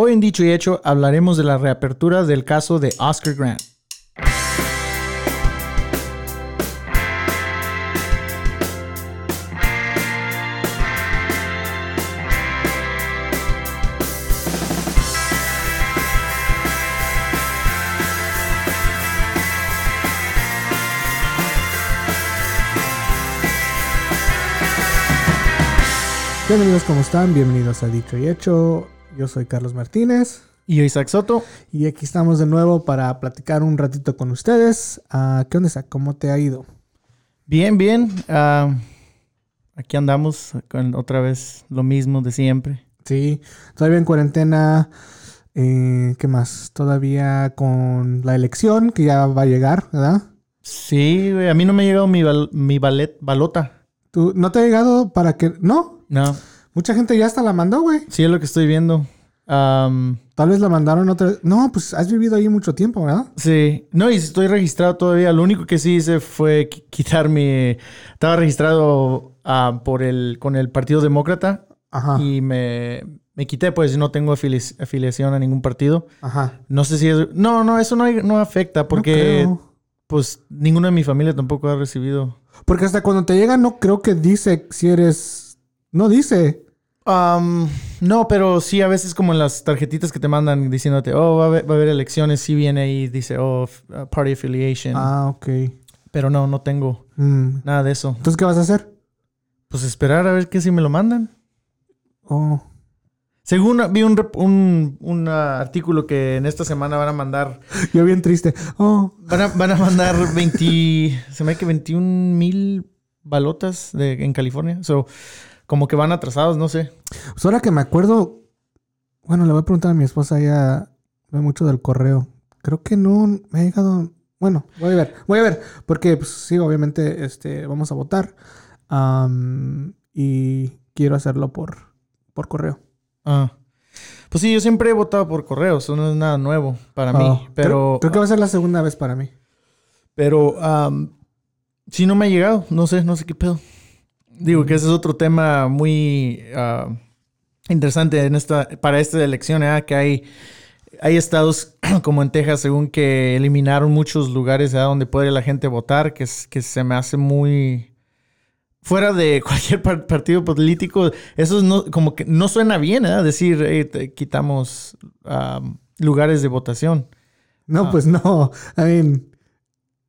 Hoy en Dicho y Hecho hablaremos de la reapertura del caso de Oscar Grant. Bienvenidos, ¿cómo están? Bienvenidos a Dicho y Hecho. Yo soy Carlos Martínez Y yo, Isaac Soto. y aquí estamos de nuevo para platicar un ratito con ustedes. Ah, ¿Qué onda, Isaac? ¿Cómo te ha ido? Bien, bien. ah, aquí andamos con otra vez lo mismo de siempre. Sí, todavía en cuarentena. eh, ¿Qué más? Todavía con la elección que ya va a llegar, ¿verdad? Sí, güey, a mí no me ha llegado mi, bal- mi ballet, balota. ¿Tú, ¿No te ha llegado para que.? No, No, mucha gente ya hasta la mandó, güey. sí es lo que estoy viendo. Tal vez la mandaron otra No, pues has vivido ahí mucho tiempo, ¿verdad? sí, no, y estoy registrado todavía. Lo único que sí hice fue qui- quitar mi... Estaba registrado ah, por el, con el Partido Demócrata Ajá. y me, me quité, pues no tengo afili- afiliación a ningún partido. Ajá. No sé si es... No, no, eso no, hay- no afecta porque pues ninguno de mi familia tampoco ha recibido. Porque hasta cuando te llega, no creo que dice si eres. No dice. Am, no, pero sí a veces como en las tarjetitas que te mandan diciéndote, oh, va a haber, va a haber elecciones, sí viene ahí, dice, oh, uh, party affiliation. Ah, ok. Pero no, no tengo Mm. nada de eso. Entonces, ¿qué vas a hacer? Pues esperar a ver qué si me lo mandan. Oh. Según vi un, un, un, artículo que en esta semana van a mandar, Yo bien triste. Oh. van a, van a mandar 20, se me hace que 21 mil balotas de, en California. So, como que van atrasados, no sé. Pues ahora que me acuerdo. Bueno, le voy a preguntar a mi esposa. Ella ve mucho del correo. Creo que no me ha llegado. Bueno, voy a ver. Voy a ver. Porque, pues, sí, obviamente, este, vamos a votar. Y quiero hacerlo por, por correo. Ah. Pues sí, yo siempre he votado por correo, eso no es nada nuevo para Oh, mí. Pero, Creo, creo que va a ser la segunda vez para mí. pero sí no me ha llegado, no sé, no sé qué pedo. Digo que ese es otro tema muy ah, interesante en esta, para esta elección, ¿eh? que hay, hay estados como en Texas, según que eliminaron muchos lugares ¿eh? donde puede la gente votar, que, es, que se me hace muy fuera de cualquier par- partido político, eso es no, como que no suena bien, ¿eh? Decir, "Hey, te quitamos am, lugares de votación. No, Ah. pues no. I mean,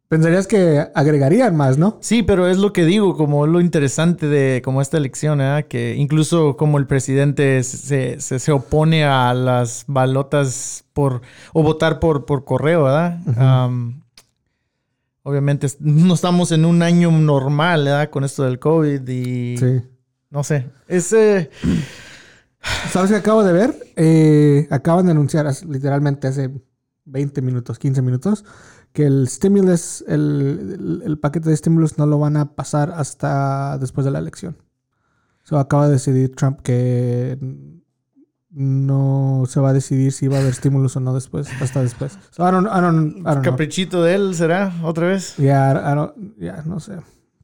pensarías que agregarían más, ¿no? Sí, pero es lo que digo, como lo interesante de como esta elección, ¿eh? que incluso como el presidente se, se, se opone a las balotas por o votar por, por correo, ¿verdad? Obviamente no estamos en un año normal, ¿verdad? Con esto del COVID y Sí. no sé. Es, eh, ¿Sabes qué acabo de ver? Eh, acaban de anunciar literalmente hace 20 minutos, 15 minutos, que el stimulus, el, el- el paquete de stimulus no lo van a pasar hasta después de la elección. So, acaba de decidir Trump que no se va a decidir si va a haber stimulus o no después, hasta después. So, I don't, I don't, I don't know. caprichito de él será otra vez. Ya, I don't- ya, no sé.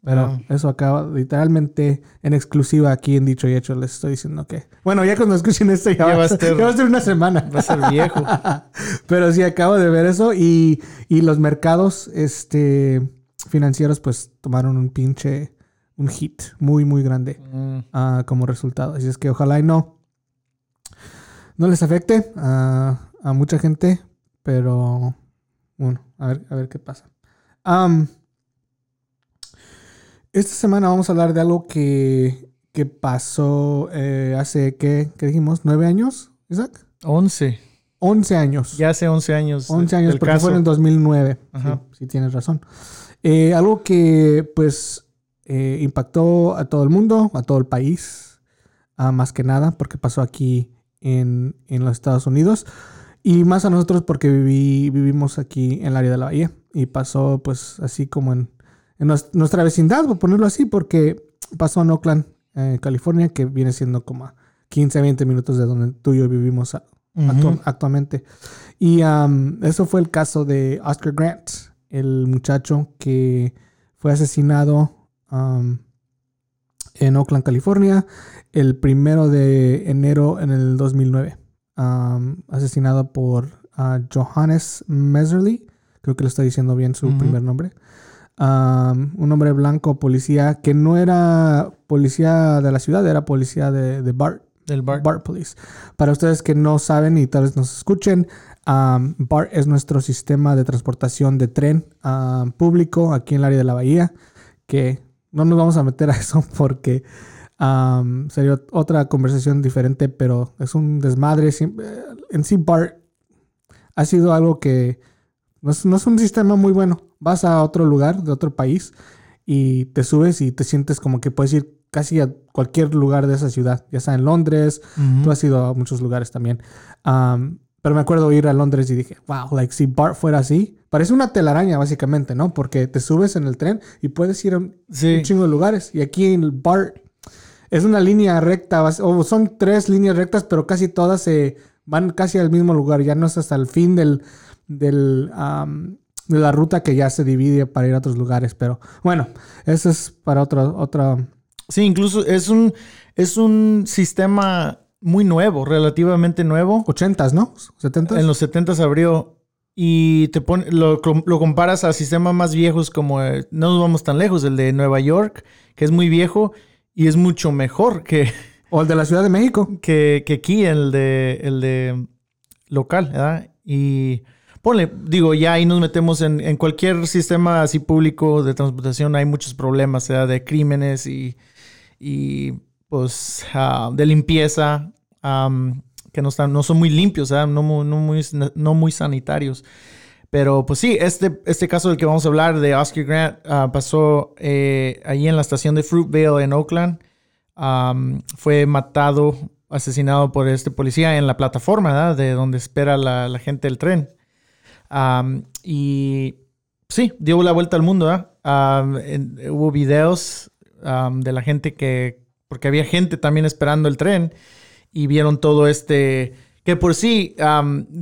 Pero eso acaba literalmente en exclusiva aquí en Dicho y Hecho. Les estoy diciendo que. Bueno, ya cuando escuchen esto ya, va, a ser, ya va a ser una semana. Va a ser viejo. Pero sí, acabo de ver eso. Y, y los mercados este, financieros, pues tomaron un pinche. Un hit muy, muy grande Mm. ah, como resultado. Así es que ojalá y no. No les afecte a, a mucha gente. Pero. Bueno, a ver, a ver qué pasa. Am, esta semana vamos a hablar de algo que, que pasó eh, hace, ¿qué, ¿qué dijimos? ¿Nueve años, Isaac? 11. Once años. Ya hace 11 años. 11 años, porque caso. fue en el 2009. Ajá. Sí, sí tienes razón. Eh, algo que, pues, eh, impactó a todo el mundo, a todo el país, ah, más que nada, porque pasó aquí en, en los Estados Unidos. Y más a nosotros porque viví, vivimos aquí en el área de la bahía. Y pasó, pues, así como en, en nues- nuestra vecindad, por ponerlo así, porque pasó en Oakland, eh, California, que viene siendo como a 15, 20 minutos de donde tú y yo vivimos a- Ujú. actu- actualmente. Y am, eso fue el caso de Oscar Grant, el muchacho que fue asesinado en Oakland, California, el primero de enero en el 2009. um, asesinado por uh, Johannes Messerly. Creo que lo está diciendo bien su primer nombre. Um, un hombre blanco, policía, que no era policía de la ciudad, era policía de, de BART. Del. BART Police. Para ustedes que no saben y tal vez nos escuchen, um, BART es nuestro sistema de transportación de tren um, público aquí en el área de la bahía, que no nos vamos a meter a eso porque um, sería otra conversación diferente, pero es un desmadre. Eh, En sí, BART ha sido algo que no es, no es un sistema muy bueno. Vas a otro lugar, de otro país, y te subes y te sientes como que puedes ir casi a cualquier lugar de esa ciudad, ya sea en Londres, Ujú. Tú has ido a muchos lugares también. Um, pero me acuerdo ir a Londres y dije, wow, like si BART fuera así, parece una telaraña básicamente, ¿no? Porque te subes en el tren y puedes ir a un, Sí. un chingo de lugares. Y aquí en BART es una línea recta, o son tres líneas rectas, pero casi todas se van casi al mismo lugar. Ya no es hasta el fin del, del, um, de la ruta que ya se divide para ir a otros lugares. Pero bueno, eso es para otro, otra... Sí, incluso es un, es un sistema muy nuevo, relativamente nuevo. 80s, ¿no? 70s. En los 70 se abrió y te pone, lo, lo comparas a sistemas más viejos como, eh, no nos vamos tan lejos, el de Nueva York, que es muy viejo y es mucho mejor que, O el de la Ciudad de México. que, que aquí, el de, el de local, ¿verdad? Y ponle, digo, ya ahí nos metemos en, cualquier sistema así público de transportación, hay muchos problemas, ¿verdad? De crímenes y, y pues, ah, de limpieza, que no, están, no son muy limpios. No, mu- no, muy, no muy sanitarios. Pero pues sí, este, este caso del que vamos a hablar de Oscar Grant ah, pasó eh, ahí en la estación de Fruitvale en Oakland. Fue matado, asesinado por este policía en la plataforma ¿verdad? de donde espera la, la gente del tren. Am, y sí, dio la vuelta al mundo. ¿verdad? Am, en- hubo videos de la gente que, porque había gente también esperando el tren y vieron todo este, que por sí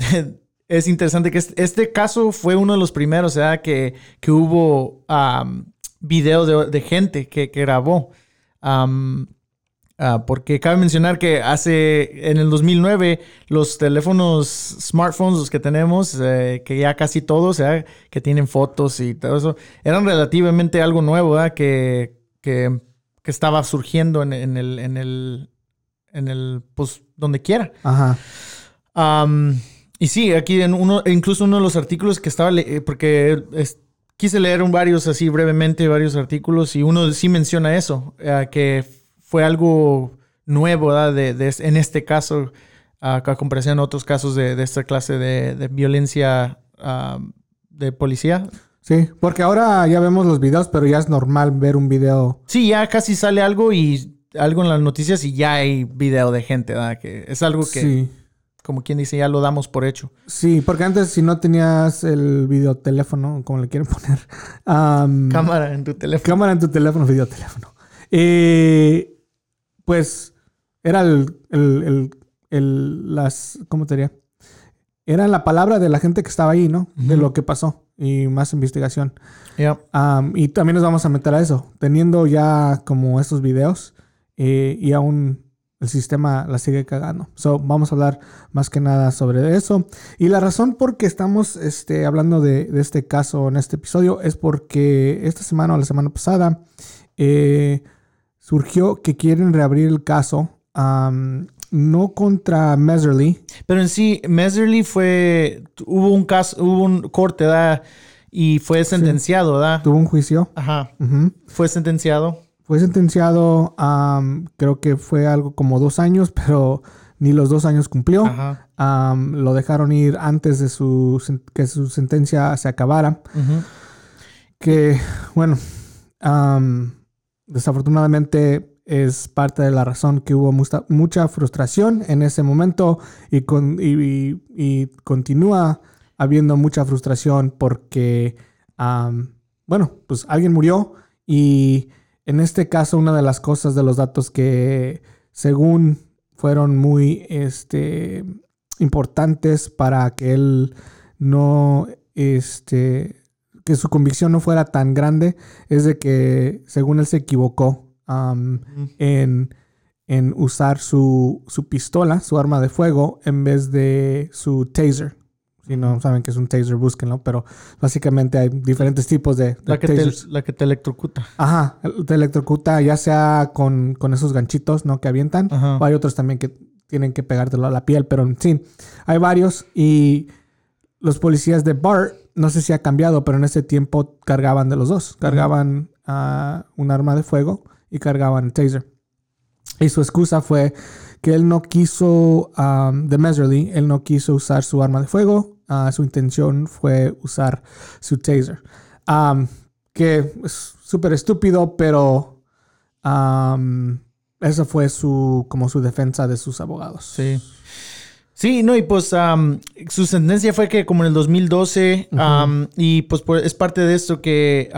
es interesante que este, caso fue uno de los primeros ¿verdad? que, que hubo am, video de, de gente que grabó. Ah, porque cabe mencionar que hace, en el 2009, los teléfonos smartphones, los que tenemos, eh, que ya casi todos, que tienen fotos y todo eso, eran relativamente algo nuevo, ¿verdad? Que, que, que estaba surgiendo en, en el, en el, en el, pues, donde quiera. Ajá. Y sí, aquí en uno, incluso uno de los artículos que estaba, le- eh, porque es- quise leer un varios así brevemente, varios artículos, y uno sí menciona eso, eh, que fue algo nuevo, ¿verdad? De, de- en este caso, a, a comparación a otros casos de, de esta clase de, violencia am, de policía. Sí, porque ahora ya vemos los videos, pero ya es normal ver un video. Sí, ya casi sale algo y algo en las noticias y ya hay video de gente, ¿verdad? Que es algo que, Sí. como quien dice, ya lo damos por hecho. Sí, porque antes si no tenías el videoteléfono, como le quieren poner, Cámara en tu teléfono. cámara en tu teléfono, videoteléfono, eh, pues era el, el- el- las, ¿cómo te diría? Era la palabra de la gente que estaba ahí, ¿no? De lo que pasó y más investigación. Ya. Am, y también nos vamos a meter a eso, teniendo ya como estos videos eh, y aún el sistema la sigue cagando. So, vamos a hablar más que nada sobre eso. Y la razón por que estamos este, hablando de, de este caso en este episodio es porque esta semana o la semana pasada eh, surgió que quieren reabrir el caso. no contra Messerly, Pero en sí, Messerly fue. Hubo un caso, hubo un corte, ¿verdad? Y fue sentenciado, ¿verdad? tuvo un juicio. Ajá. Fue sentenciado. Fue sentenciado, am, creo que fue algo como dos años, pero ni los dos años cumplió. Ajá. Lo dejaron ir antes de su, que su sentencia se acabara. Que, bueno, desafortunadamente es parte de la razón que hubo mucha, mucha frustración en ese momento y, con, y, continúa habiendo mucha frustración porque, bueno, pues alguien murió y en este caso una de las cosas de los datos que según fueron muy este, importantes para que él no, este, que su convicción no fuera tan grande es de que según él se equivocó en, en usar su, su pistola, su arma de fuego, en vez de su taser. Si no saben que es un taser, búsquenlo. Pero básicamente hay diferentes tipos de, de La que, te, la que te electrocuta. Ajá, te electrocuta ya sea con, con esos ganchitos, ¿no? Que avientan. Ajá. O hay otros también que tienen que pegártelo a la piel, pero sí, hay varios. Y los policías de BART, no sé si ha cambiado, pero en ese tiempo cargaban de los dos. Cargaban un arma de fuego y cargaban el taser. Y su excusa fue que él no quiso, um, de Meserly, él no quiso usar su arma de fuego. Ah, su intención fue usar su taser. Um, que es súper estúpido, pero um, esa fue su, como su defensa de sus abogados. Sí. Sí, no, y pues su sentencia fue que como en el 2012, am, y pues, pues, es parte de esto que,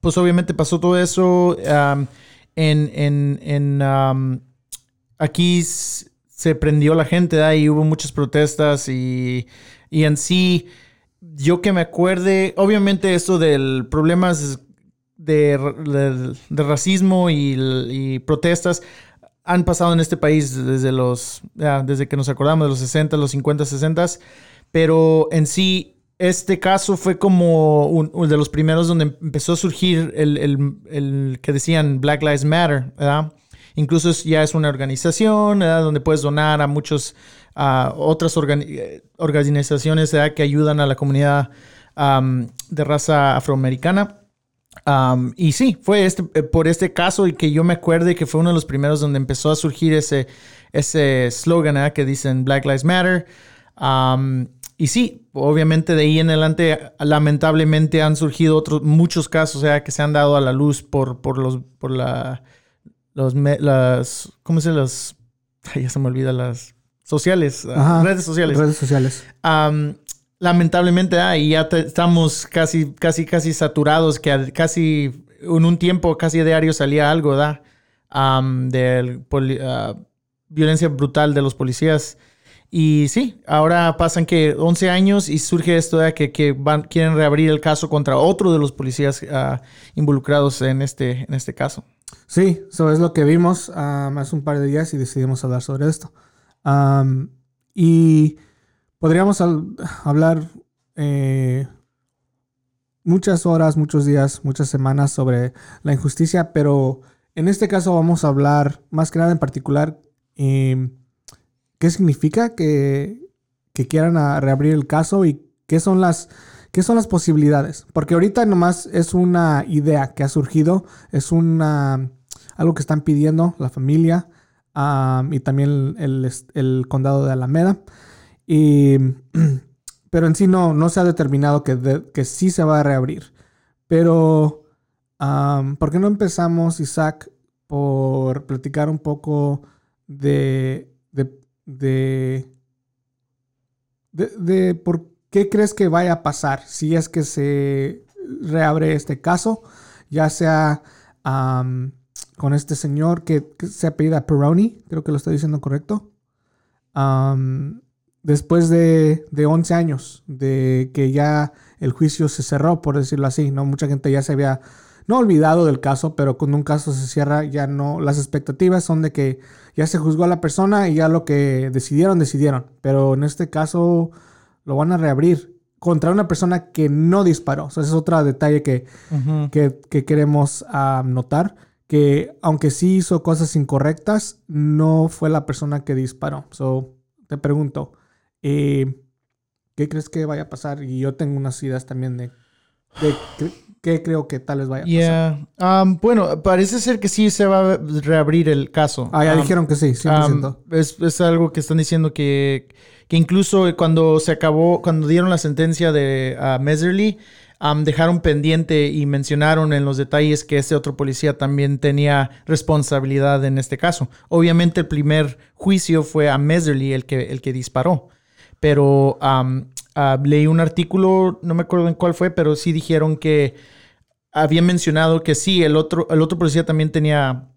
pues obviamente pasó todo eso en, en, en aquí se prendió la gente, ¿verdad? y hubo muchas protestas y, y en sí, yo que me acuerde, obviamente esto del problemas de, de- de racismo y, y protestas han pasado en este país desde los desde que nos acordamos de los 60, los 50, 60, pero en sí este caso fue como un- uno de los primeros donde empezó a surgir el, el- el que decían Black Lives Matter, ¿verdad? Incluso ya es una organización. Donde puedes donar a muchos, a otras organi- organizaciones. Que ayudan a la comunidad de raza afroamericana. Um, y sí, fue este, eh, por este caso y que yo me acuerde que fue uno de los primeros donde empezó a surgir ese, ese slogan ¿eh? que dicen Black Lives Matter. Um, y sí, obviamente de ahí en adelante, lamentablemente han surgido otros muchos casos ¿eh? que se han dado a la luz por, por los, por la, los, las, ¿cómo se las? Ay, ya se me olvida las sociales, Ajá. redes sociales. Redes sociales. Lamentablemente, ah, y ya te- estamos casi, casi, casi saturados, que casi en un tiempo, casi diario salía algo, ¿da? Am, de ah, violencia brutal de los policías. Y sí, ahora pasan que 11 años y surge esto de que, que van, quieren reabrir el caso contra otro de los policías ah, involucrados en este, en este caso. Sí, eso es lo que vimos um, hace un par de días y decidimos hablar sobre esto. Um, y podríamos hablar eh, muchas horas, muchos días, muchas semanas sobre la injusticia, pero en este caso vamos a hablar más que nada en particular eh, qué significa que, quieran reabrir el caso y qué son las qué son las posibilidades. Porque ahorita nomás es una idea que ha surgido, es una algo que están pidiendo la familia am, y también el condado de Alameda. Y, pero en sí no, no se ha determinado que, que sí se va a reabrir. Pero, am, ¿por qué no empezamos, Isaac, por platicar un poco de, de, de, por qué crees que vaya a pasar si es que se reabre este caso? Ya sea con este señor que, que se apellida Peroni, creo que lo estoy diciendo correcto. Después de, de 11 años de que ya el juicio se cerró, por decirlo así, ¿no? Mucha gente ya se había, no olvidado del caso, pero cuando un caso se cierra ya no, las expectativas son de que ya se juzgó a la persona y ya lo que decidieron, decidieron. Pero en este caso lo van a reabrir contra una persona que no disparó. O sea, ese es otro detalle que, que, que queremos notar, que aunque sí hizo cosas incorrectas, no fue la persona que disparó. So, te pregunto, eh, ¿qué crees que vaya a pasar? Y yo tengo unas ideas también de, de qué, qué creo que tal vez vaya a pasar. Um, bueno, parece ser que sí se va a reabrir el caso. Ah, ya Um, dijeron que sí, 100%. Um, es, es algo que están diciendo que, que incluso cuando se acabó, cuando dieron la sentencia de uh, Meserly, um, dejaron pendiente y mencionaron en los detalles que ese otro policía también tenía responsabilidad en este caso. Obviamente el primer juicio fue a Meserly el que, el que disparó, pero um, uh, leí un artículo, no me acuerdo en cuál fue, pero sí dijeron que habían mencionado que sí, el otro, el otro policía también tenía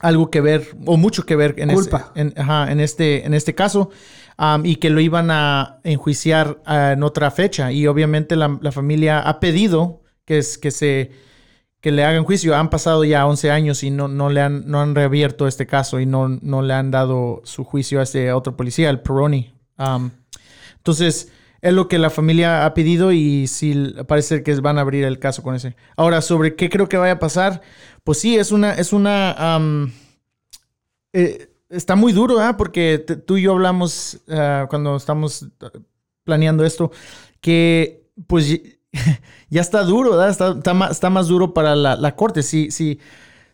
algo que ver o mucho que ver en, Culpa. Este, en, ajá, en este, en este caso um, y que lo iban a enjuiciar uh, en otra fecha y obviamente la, la familia ha pedido que, es, que se que le hagan juicio. Han pasado ya 11 años y no, no le han, no han reabierto este caso y no, no le han dado su juicio a este otro policía, el Peroni. Um, entonces, es lo que la familia ha pedido y sí parece que van a abrir el caso con ese. Ahora, sobre qué creo que vaya a pasar, pues sí, es una, es una, um, eh, está muy duro, ¿ah? Porque tú y yo hablamos uh, cuando estamos planeando esto, que pues ya está duro, ¿verdad? Está, más, está más duro para la, corte. Si, si,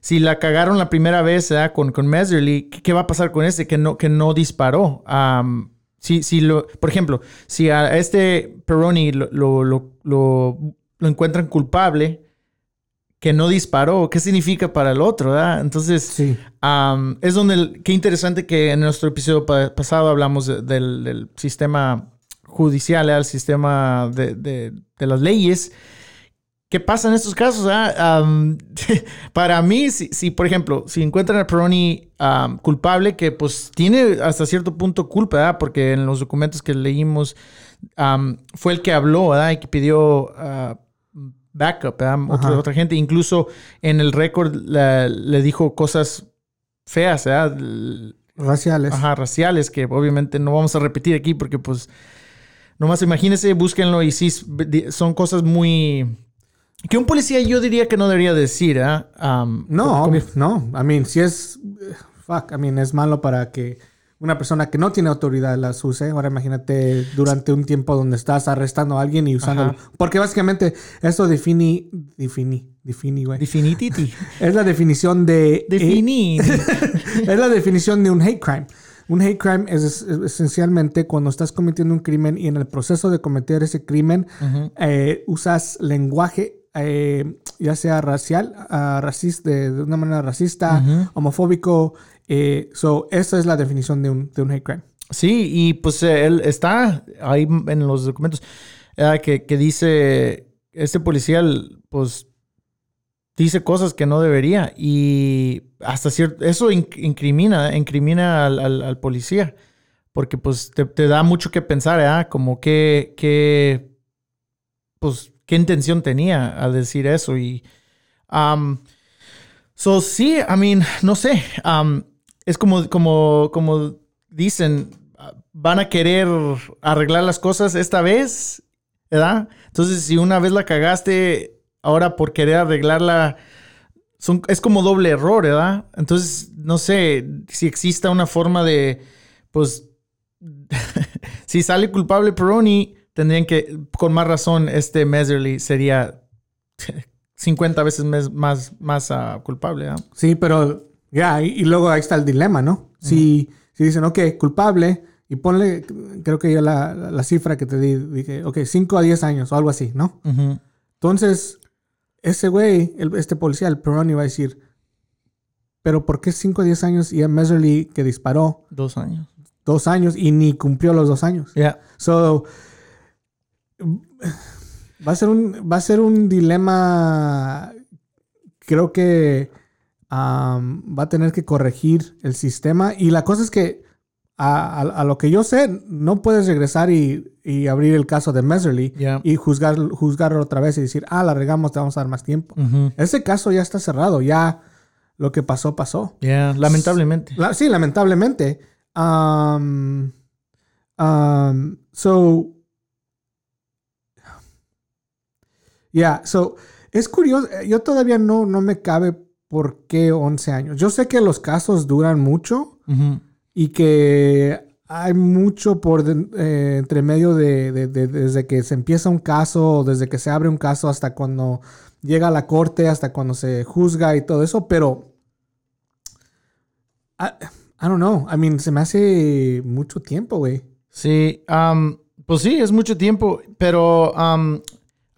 si la cagaron la primera vez con, con Meserly, ¿qué, va a pasar con este que no, que no disparó? Um, si, si lo, por ejemplo, si a este Peroni lo, lo, lo, lo, encuentran culpable, que no disparó, ¿qué significa para el otro? ¿verdad? Entonces, Sí. um, es donde, qué interesante que en nuestro episodio pa- pasado hablamos de- del, del sistema judicial, el sistema de, de- de las leyes. ¿Qué pasa en estos casos? ah? Um, para mí, si, si, por ejemplo, si encuentran a Peroni um, culpable, que pues tiene hasta cierto punto culpa, ¿verdad? porque en los documentos que leímos um, fue el que habló ¿verdad? y que pidió uh, backup, ¿verdad? Otra, gente. Incluso en el récord le dijo cosas feas, ¿verdad? Raciales. Ajá, raciales, que obviamente no vamos a repetir aquí porque pues nomás imagínense, búsquenlo y sí, son cosas muy... Que un policía yo diría que no debería decir, ¿ah? Um, No, como- no. I mean, si es. Fuck, I mean, es malo para que una persona que no tiene autoridad las use. Ahora imagínate durante un tiempo donde estás arrestando a alguien y usándolo. Ajá. Porque básicamente esto define. Define. Define, güey. Definititi. Es la definición de. eh, Defini. es la definición de un hate crime. Un hate crime es, es- esencialmente cuando estás cometiendo un crimen y en el proceso de cometer ese crimen eh, usas lenguaje, eh, ya sea racial, ah, racista, de, una manera racista, homofóbico. Eh, so, esa es la definición de un, de un hate crime. Sí, y pues eh, él está ahí en los documentos eh, que, que dice, este policía, pues, dice cosas que no debería y hasta cierto, eso in- incrimina, incrimina al, al- al policía, porque pues te, te da mucho que pensar, ¿eh? Como que, que, pues, qué intención tenía al decir eso y... um, so, sí, I mean, no sé, um, es como, como, como dicen, van a querer arreglar las cosas esta vez, ¿verdad? Entonces, si una vez la cagaste, ahora por querer arreglarla, son, es como doble error, ¿verdad? Entonces, no sé si exista una forma de, pues, si sale culpable Peroni, tendrían que, con más razón, este Meserly sería 50 veces mes- más, más ah, culpable, ¿verdad? Sí, pero ya, y, y luego ahí está el dilema, ¿no? Si, si dicen, ok, culpable, y ponle, creo que yo la, la- la cifra que te di, dije, ok, 5 a 10 años o algo así, ¿no? Entonces, ese güey, el- este policía, el Peroni, va a decir, pero ¿por qué 5 a 10 años y a Meserly que disparó Dos años. dos años y ni cumplió los dos años? Ya. So, va a ser un, va a ser un dilema, creo que um, va a tener que corregir el sistema. Y la cosa es que, a, a- a lo que yo sé, no puedes regresar y, y abrir el caso de Meserly Ya. y juzgar, juzgarlo otra vez y decir, ah, la regamos, te vamos a dar más tiempo. Ese caso ya está cerrado, ya lo que pasó, pasó. Lamentablemente. La- sí, lamentablemente. Um, um, so. Yeah, so. Es curioso. eh, Yo todavía no, no me cabe por qué 11 años. Yo sé que los casos duran mucho y que hay mucho por eh, entre medio de, de- de- desde que se empieza un caso, desde que se abre un caso hasta cuando llega a la corte, hasta cuando se juzga y todo eso, pero I, I don't know. I mean, se me hace mucho tiempo, güey. Sí, am, pues sí, es mucho tiempo, pero am,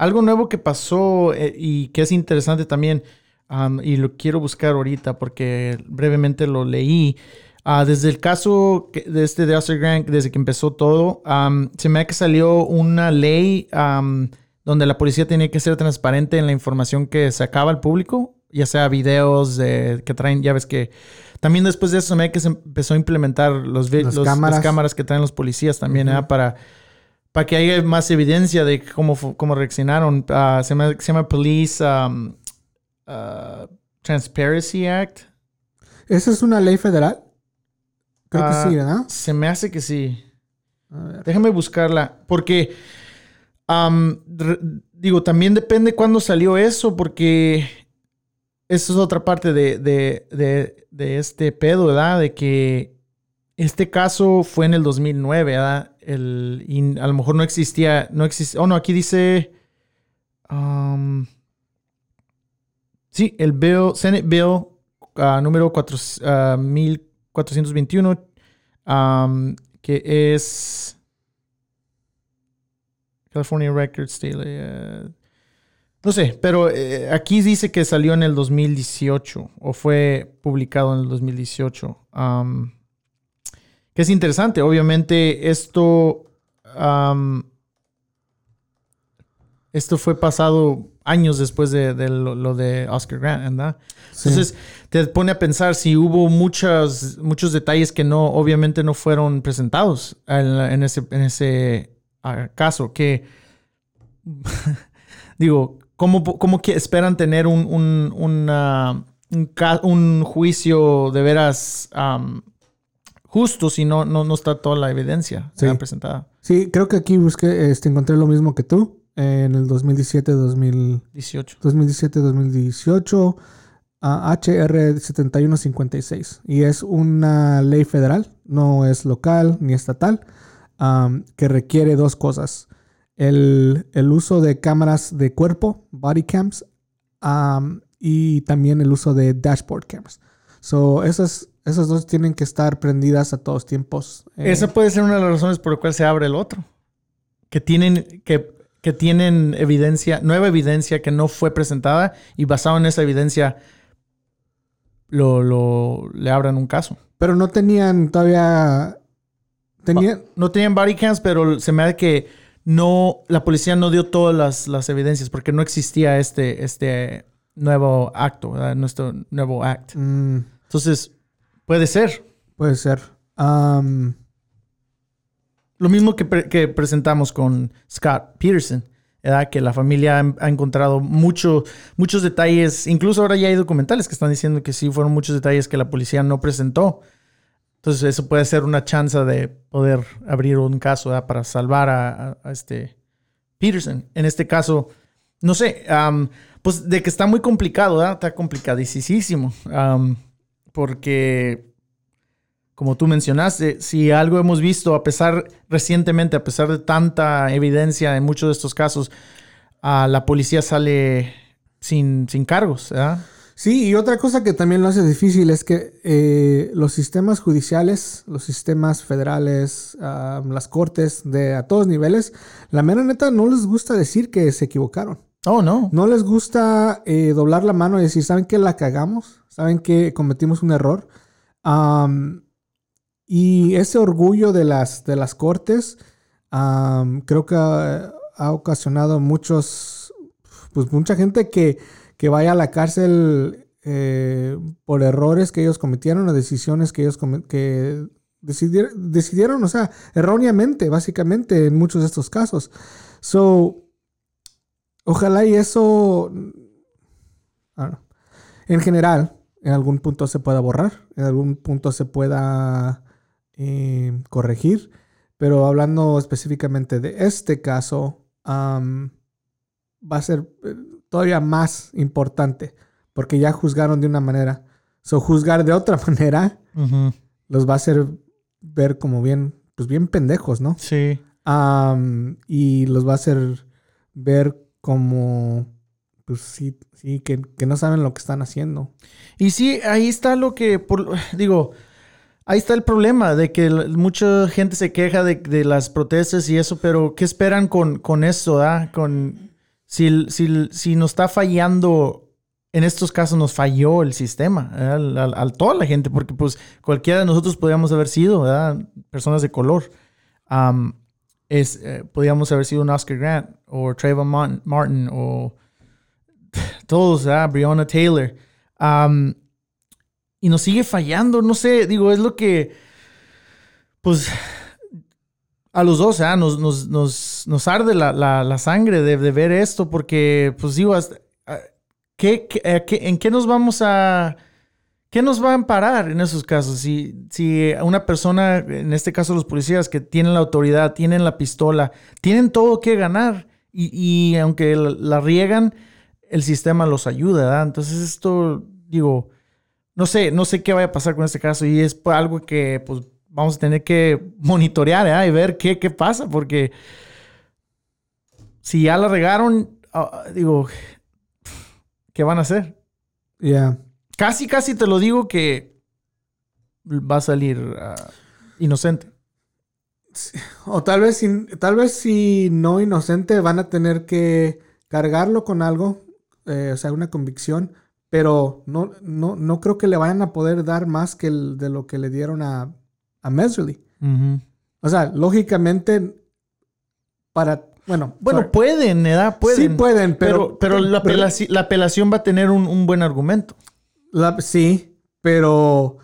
algo nuevo que pasó eh, y que es interesante también, am, y lo quiero buscar ahorita porque brevemente lo leí. Ah, desde el caso que- de este de Oscar Grant, desde que empezó todo, se me ha que salió una ley donde la policía tenía que ser transparente en la información que sacaba al público, ya sea videos de, que traen, ya ves que también después de eso se me ha que se empezó a implementar los, Las los- cámaras. las cámaras que traen los policías también, ¿verdad? Para, para que haya más evidencia de cómo, cómo reaccionaron. Ah, se, llama, se llama Police um, uh, Transparency Act. ¿Esa es una ley federal? Creo Ah, que sí, ¿verdad? Se me hace que sí. Déjame buscarla. Porque, re- digo, también depende cuándo salió eso, porque eso es otra parte de, de- de- de este pedo, ¿verdad? De que este caso fue en el 2009, ¿verdad? El, a lo mejor no existía, no existe. Oh, no, aquí dice. am, sí, el bill, Senate Bill ah, número cuatro- ah, 1421, am, que es. California Records Daily. eh, no sé, pero eh, aquí dice que salió en el 2018 o fue publicado en el 2018. am, que es interesante. Obviamente, esto. esto fue pasado años después de, de lo, lo de Oscar Grant, ¿verdad? Sí. Entonces, te pone a pensar si hubo muchas, muchos detalles que no, obviamente no fueron presentados en, en ese, en ese ah, caso. Que, digo, ¿cómo, cómo que esperan tener un, un, una- un, un juicio de veras justo si no, no, no está toda la evidencia Sí. presentada? Sí, creo que aquí busqué, este, encontré lo mismo que tú en el 2017, 2000, 18. 2017-2018, ah, HR 7156. Y es una ley federal, no es local ni estatal, que requiere dos cosas. El, el uso de cámaras de cuerpo, body cams, am, y también el uso de dashboard cameras. So, esas, esas dos tienen que estar prendidas a todos tiempos. eh, Esa puede ser una de las razones por las cuales se abre el otro. Que tienen, que, que tienen evidencia, nueva evidencia que no fue presentada y basado en esa evidencia lo, lo- le abran un caso. Pero no tenían todavía... Tenían... No tenían body cams, pero se me da que no, la policía no dio todas las, las evidencias porque no existía este, este nuevo acto, ¿verdad? nuestro nuevo act. mm, Entonces, puede ser. puede ser. Lo mismo que, pre- que presentamos con Scott Peterson, ¿verdad? que la familia ha, encontrado mucho, muchos detalles, incluso ahora ya hay documentales que están diciendo que sí fueron muchos detalles que la policía no presentó. Entonces eso puede ser una chance de poder abrir un caso ¿verdad? para salvar a, este Peterson. En este caso, no sé, am, pues de que está muy complicado, ¿verdad? está complicadísimo. am, porque como tú mencionaste, si algo hemos visto, a pesar recientemente, a pesar de tanta evidencia en muchos de estos casos, ah, la policía sale sin, sin cargos, ¿verdad? Sí, y otra cosa que también lo hace difícil es que eh, los sistemas judiciales, los sistemas federales, am, las cortes de a todos niveles, la mera neta no les gusta decir que se equivocaron. Oh, no. No les gusta eh, doblar la mano y decir, ¿saben que la cagamos? ¿Saben que cometimos un error? Y ese orgullo de las, de las cortes creo que ha, ha ocasionado muchos, pues mucha gente que, que vaya a la cárcel eh, por errores que ellos cometieron o decisiones que ellos que decidir- decidieron, o sea, erróneamente, básicamente, en muchos de estos casos. So, Ojalá y eso, know. en general, en algún punto se pueda borrar, en algún punto se pueda eh, corregir, pero hablando específicamente de este caso, va a ser eh, todavía más importante, porque ya juzgaron de una manera. So, juzgar de otra manera los va a hacer ver como bien, pues bien pendejos, ¿no? Sí. Y los va a hacer ver como, pues sí, sí, que, que no saben lo que están haciendo. Y sí, ahí está lo que, por, digo, ahí está el problema de que mucha gente se queja de, de las protestas y eso, pero ¿qué esperan con, con eso? ah? Con, si, si, si nos está fallando, en estos casos nos falló el sistema, al- toda la gente, porque pues cualquiera de nosotros podríamos haber sido, ¿verdad? Personas de color. Am, es, eh, podríamos haber sido un Oscar Grant o Trayvon Martin, o todos, ¿verdad? Breonna Taylor. Y nos sigue fallando, no sé, digo, es lo que, pues, a los dos, ¿ah? nos, nos, nos, nos arde la, la- la sangre de, de ver esto, porque, pues, digo, ah, ¿qué, qué- eh, qué- en qué nos vamos a... ¿Qué nos va a amparar en esos casos? Si, si una persona, en este caso los policías, que tienen la autoridad, tienen la pistola, tienen todo que ganar y, y aunque la, riegan, el sistema los ayuda, ¿verdad? Entonces esto, digo, no sé, no sé qué vaya a pasar con este caso y es algo que pues vamos a tener que monitorear ¿verdad? y ver qué, qué pasa, porque si ya la regaron, ah, digo, ¿qué van a hacer? Yeah. Casi, casi te lo digo que va a salir ah, inocente. O tal vez, si, tal vez si no inocente van a tener que cargarlo con algo, eh, o sea, una convicción, pero no, no, no creo que le vayan a poder dar más que el- de lo que le dieron a, a Messerly. O sea, lógicamente, para, bueno, Bueno, sorry. pueden, ¿verdad? Pueden. sí pueden, pero, pero... la apelación va a tener un, un buen argumento. La- sí, pero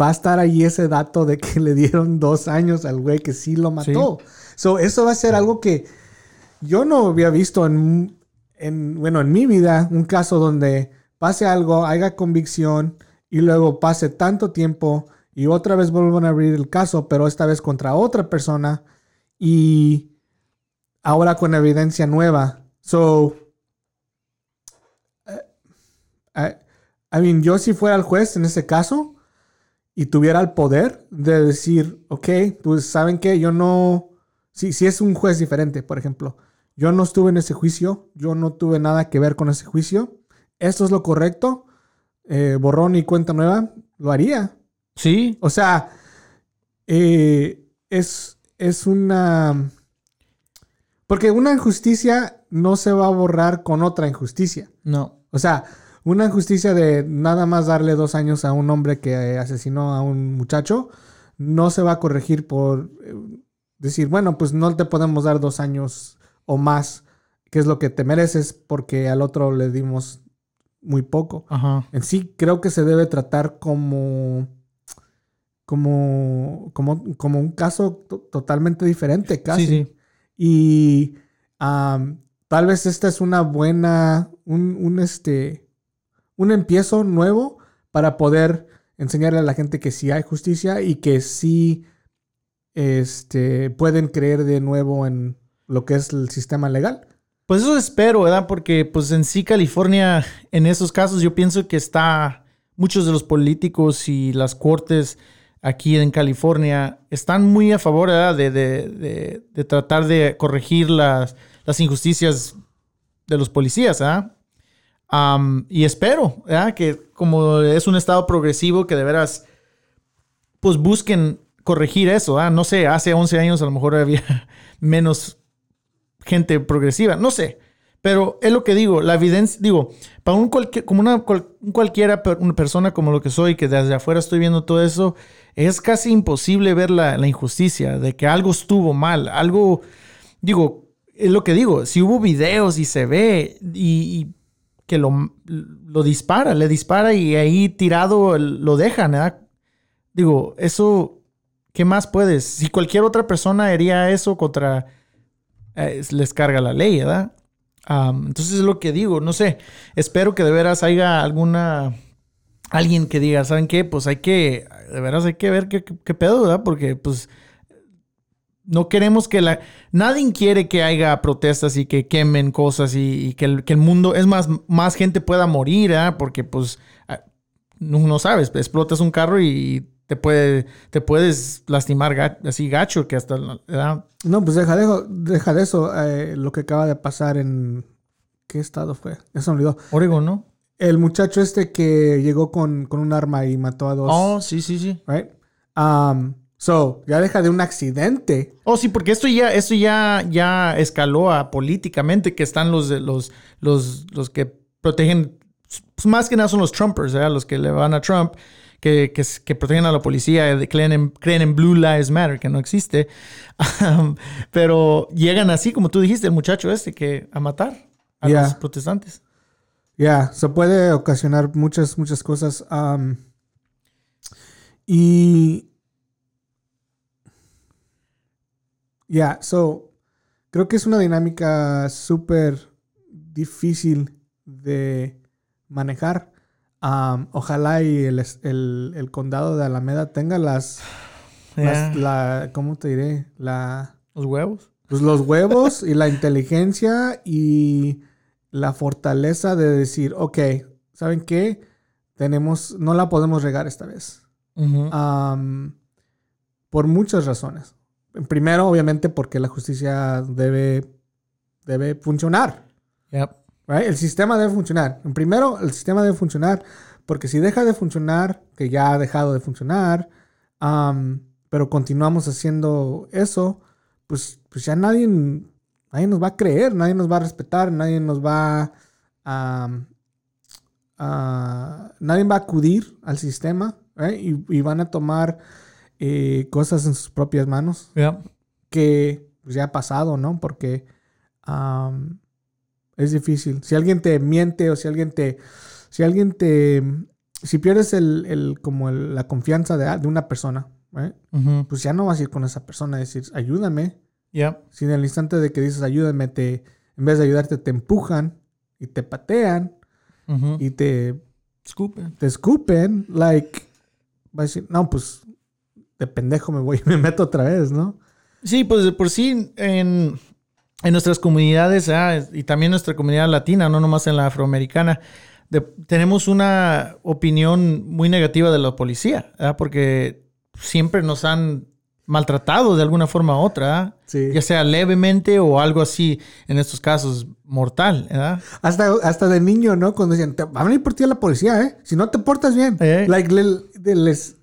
va a estar ahí ese dato de que le dieron dos años al güey que sí lo mató. So, eso va a ser algo que yo no había visto en, en, bueno, en mi vida, un caso donde pase algo, haya convicción y luego pase tanto tiempo y otra vez vuelvan a abrir el caso, pero esta vez contra otra persona y ahora con evidencia nueva. So, I, I mean, yo si fuera el juez en ese caso y tuviera el poder de decir, ok, pues saben que yo no, si, si es un juez diferente, por ejemplo, yo no estuve en ese juicio, yo no tuve nada que ver con ese juicio, esto es lo correcto, eh, borrón y cuenta nueva, lo haría. Sí. O sea, eh, es, es una... Porque una injusticia no se va a borrar con otra injusticia. No. O sea, una injusticia de nada más darle dos años a un hombre que eh, asesinó a un muchacho no se va a corregir por eh, decir, bueno, pues no te podemos dar dos años o más, que es lo que te mereces, porque al otro le dimos muy poco. Ajá. En sí, creo que se debe tratar como. como. como, como un caso to- totalmente diferente, casi. Sí, sí. Y tal vez esta es una buena. Un, un, este. Un empiezo nuevo para poder enseñarle a la gente que sí hay justicia y que sí este, pueden creer de nuevo en lo que es el sistema legal. Pues eso espero, ¿verdad? Porque pues en sí California, en esos casos yo pienso que está, muchos de los políticos y las cortes aquí en California están muy a favor. De, de- de- de tratar de corregir las, las injusticias de los policías, ¿verdad? Y espero. Que como es un estado progresivo que de veras, pues busquen corregir eso. No sé, hace 11 años a lo mejor había menos gente progresiva, no sé. Pero es lo que digo, la evidencia, digo, para un como una cual- un cualquiera, una persona como lo que soy, que desde afuera estoy viendo todo eso, es casi imposible ver la, la injusticia de que algo estuvo mal, algo, digo, es lo que digo, si hubo videos y se ve y que lo, lo dispara, le dispara y ahí tirado lo dejan, ¿verdad? Digo, eso, ¿qué más puedes? Si cualquier otra persona haría eso contra eh, les carga la ley, ¿verdad? Entonces es lo que digo, no sé, espero que de veras haya alguna, alguien que diga, ¿saben qué? Pues hay que, de veras hay que ver qué, qué- qué pedo, ¿verdad? Porque pues no queremos que la, nadie quiere que haya protestas y que quemen cosas y, y que, el, que el mundo, es más, más gente pueda morir, ¿verdad? Porque pues ah, no, no sabes, explotas un carro y te puede, te puedes lastimar ga- así gacho que hasta, ¿verdad? No, pues deja de, deja de eso. eh, lo que acaba de pasar en. ¿Qué estado fue? Ya se me olvidó. Oregon, ¿no? El muchacho este que llegó con, con un arma y mató a dos. Oh, sí, sí, sí. Right? Um, so, ya deja de un accidente. Oh, sí, porque esto ya, esto ya, ya escaló a políticamente, que están los, los, los, los que protegen, pues, más que nada son los Trumpers, los que le van a Trump, que, que, que protegen a la policía, de- creen en, creen en Blue Lives Matter, que no existe. Um, pero llegan así, como tú dijiste, el muchacho este, que a matar a Yeah. los protestantes. Ya, se puede ocasionar muchas, muchas cosas. um, y. Ya, so. Creo que es una dinámica súper difícil de manejar. Am, ojalá y el, el- el condado de Alameda tenga las, la, ¿cómo te diré? La, Los huevos. pues los huevos y la inteligencia y la fortaleza de decir, ok, ¿saben qué? Tenemos, no la podemos regar esta vez. Am, por muchas razones. Primero, obviamente, porque la justicia debe, debe funcionar. Yep. right? El sistema debe funcionar. Primero, el sistema debe funcionar porque si deja de funcionar, que ya ha dejado de funcionar, am, pero continuamos haciendo eso, pues, pues ya nadie, nadie nos va a creer, nadie nos va a respetar, nadie nos va a... a- nadie va a acudir al sistema right? y, y van a tomar eh, cosas en sus propias manos Yep. que pues, ya ha pasado, ¿no? Porque es difícil. Si alguien te miente o si alguien te... Si alguien te... Si pierdes el, el- como el- la confianza de, de una persona? Ujú. pues ya no vas a ir con esa persona a decir, ayúdame. Yep. Si en el instante de que dices, ayúdame, te, en vez de ayudarte, te empujan y te patean y te, Escupen. te escupen, like, va a decir, no, pues de pendejo me voy y me meto otra vez, ¿no? Sí, pues de por sí en, en nuestras comunidades ah, y también nuestra comunidad latina, no nomás en la afroamericana, de- tenemos una opinión muy negativa de la policía, ah, porque siempre nos han maltratado de alguna forma u otra, ah, Sí. ya sea levemente o algo así, en estos casos mortal. ¿verdad? Hasta, hasta de niño, ¿no? Cuando decían, "Te- va a venir por ti a la policía, ¿eh? Si no te portas bien. Eh. Like, les-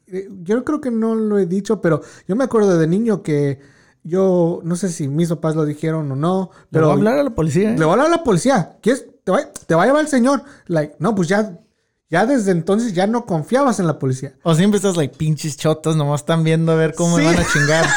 yo creo que no lo he dicho, pero yo me acuerdo de niño que yo, no sé si mis papás lo dijeron o no, Le pero voy a hablar a la policía. ¿eh? le voy a hablar a la policía. ¿Quieres? Te va, te va a llevar el señor. Like, no, pues ya, ya desde entonces ya no confiabas en la policía. O siempre estás like pinches chotas, nomás están viendo a ver cómo Sí. me van a chingar.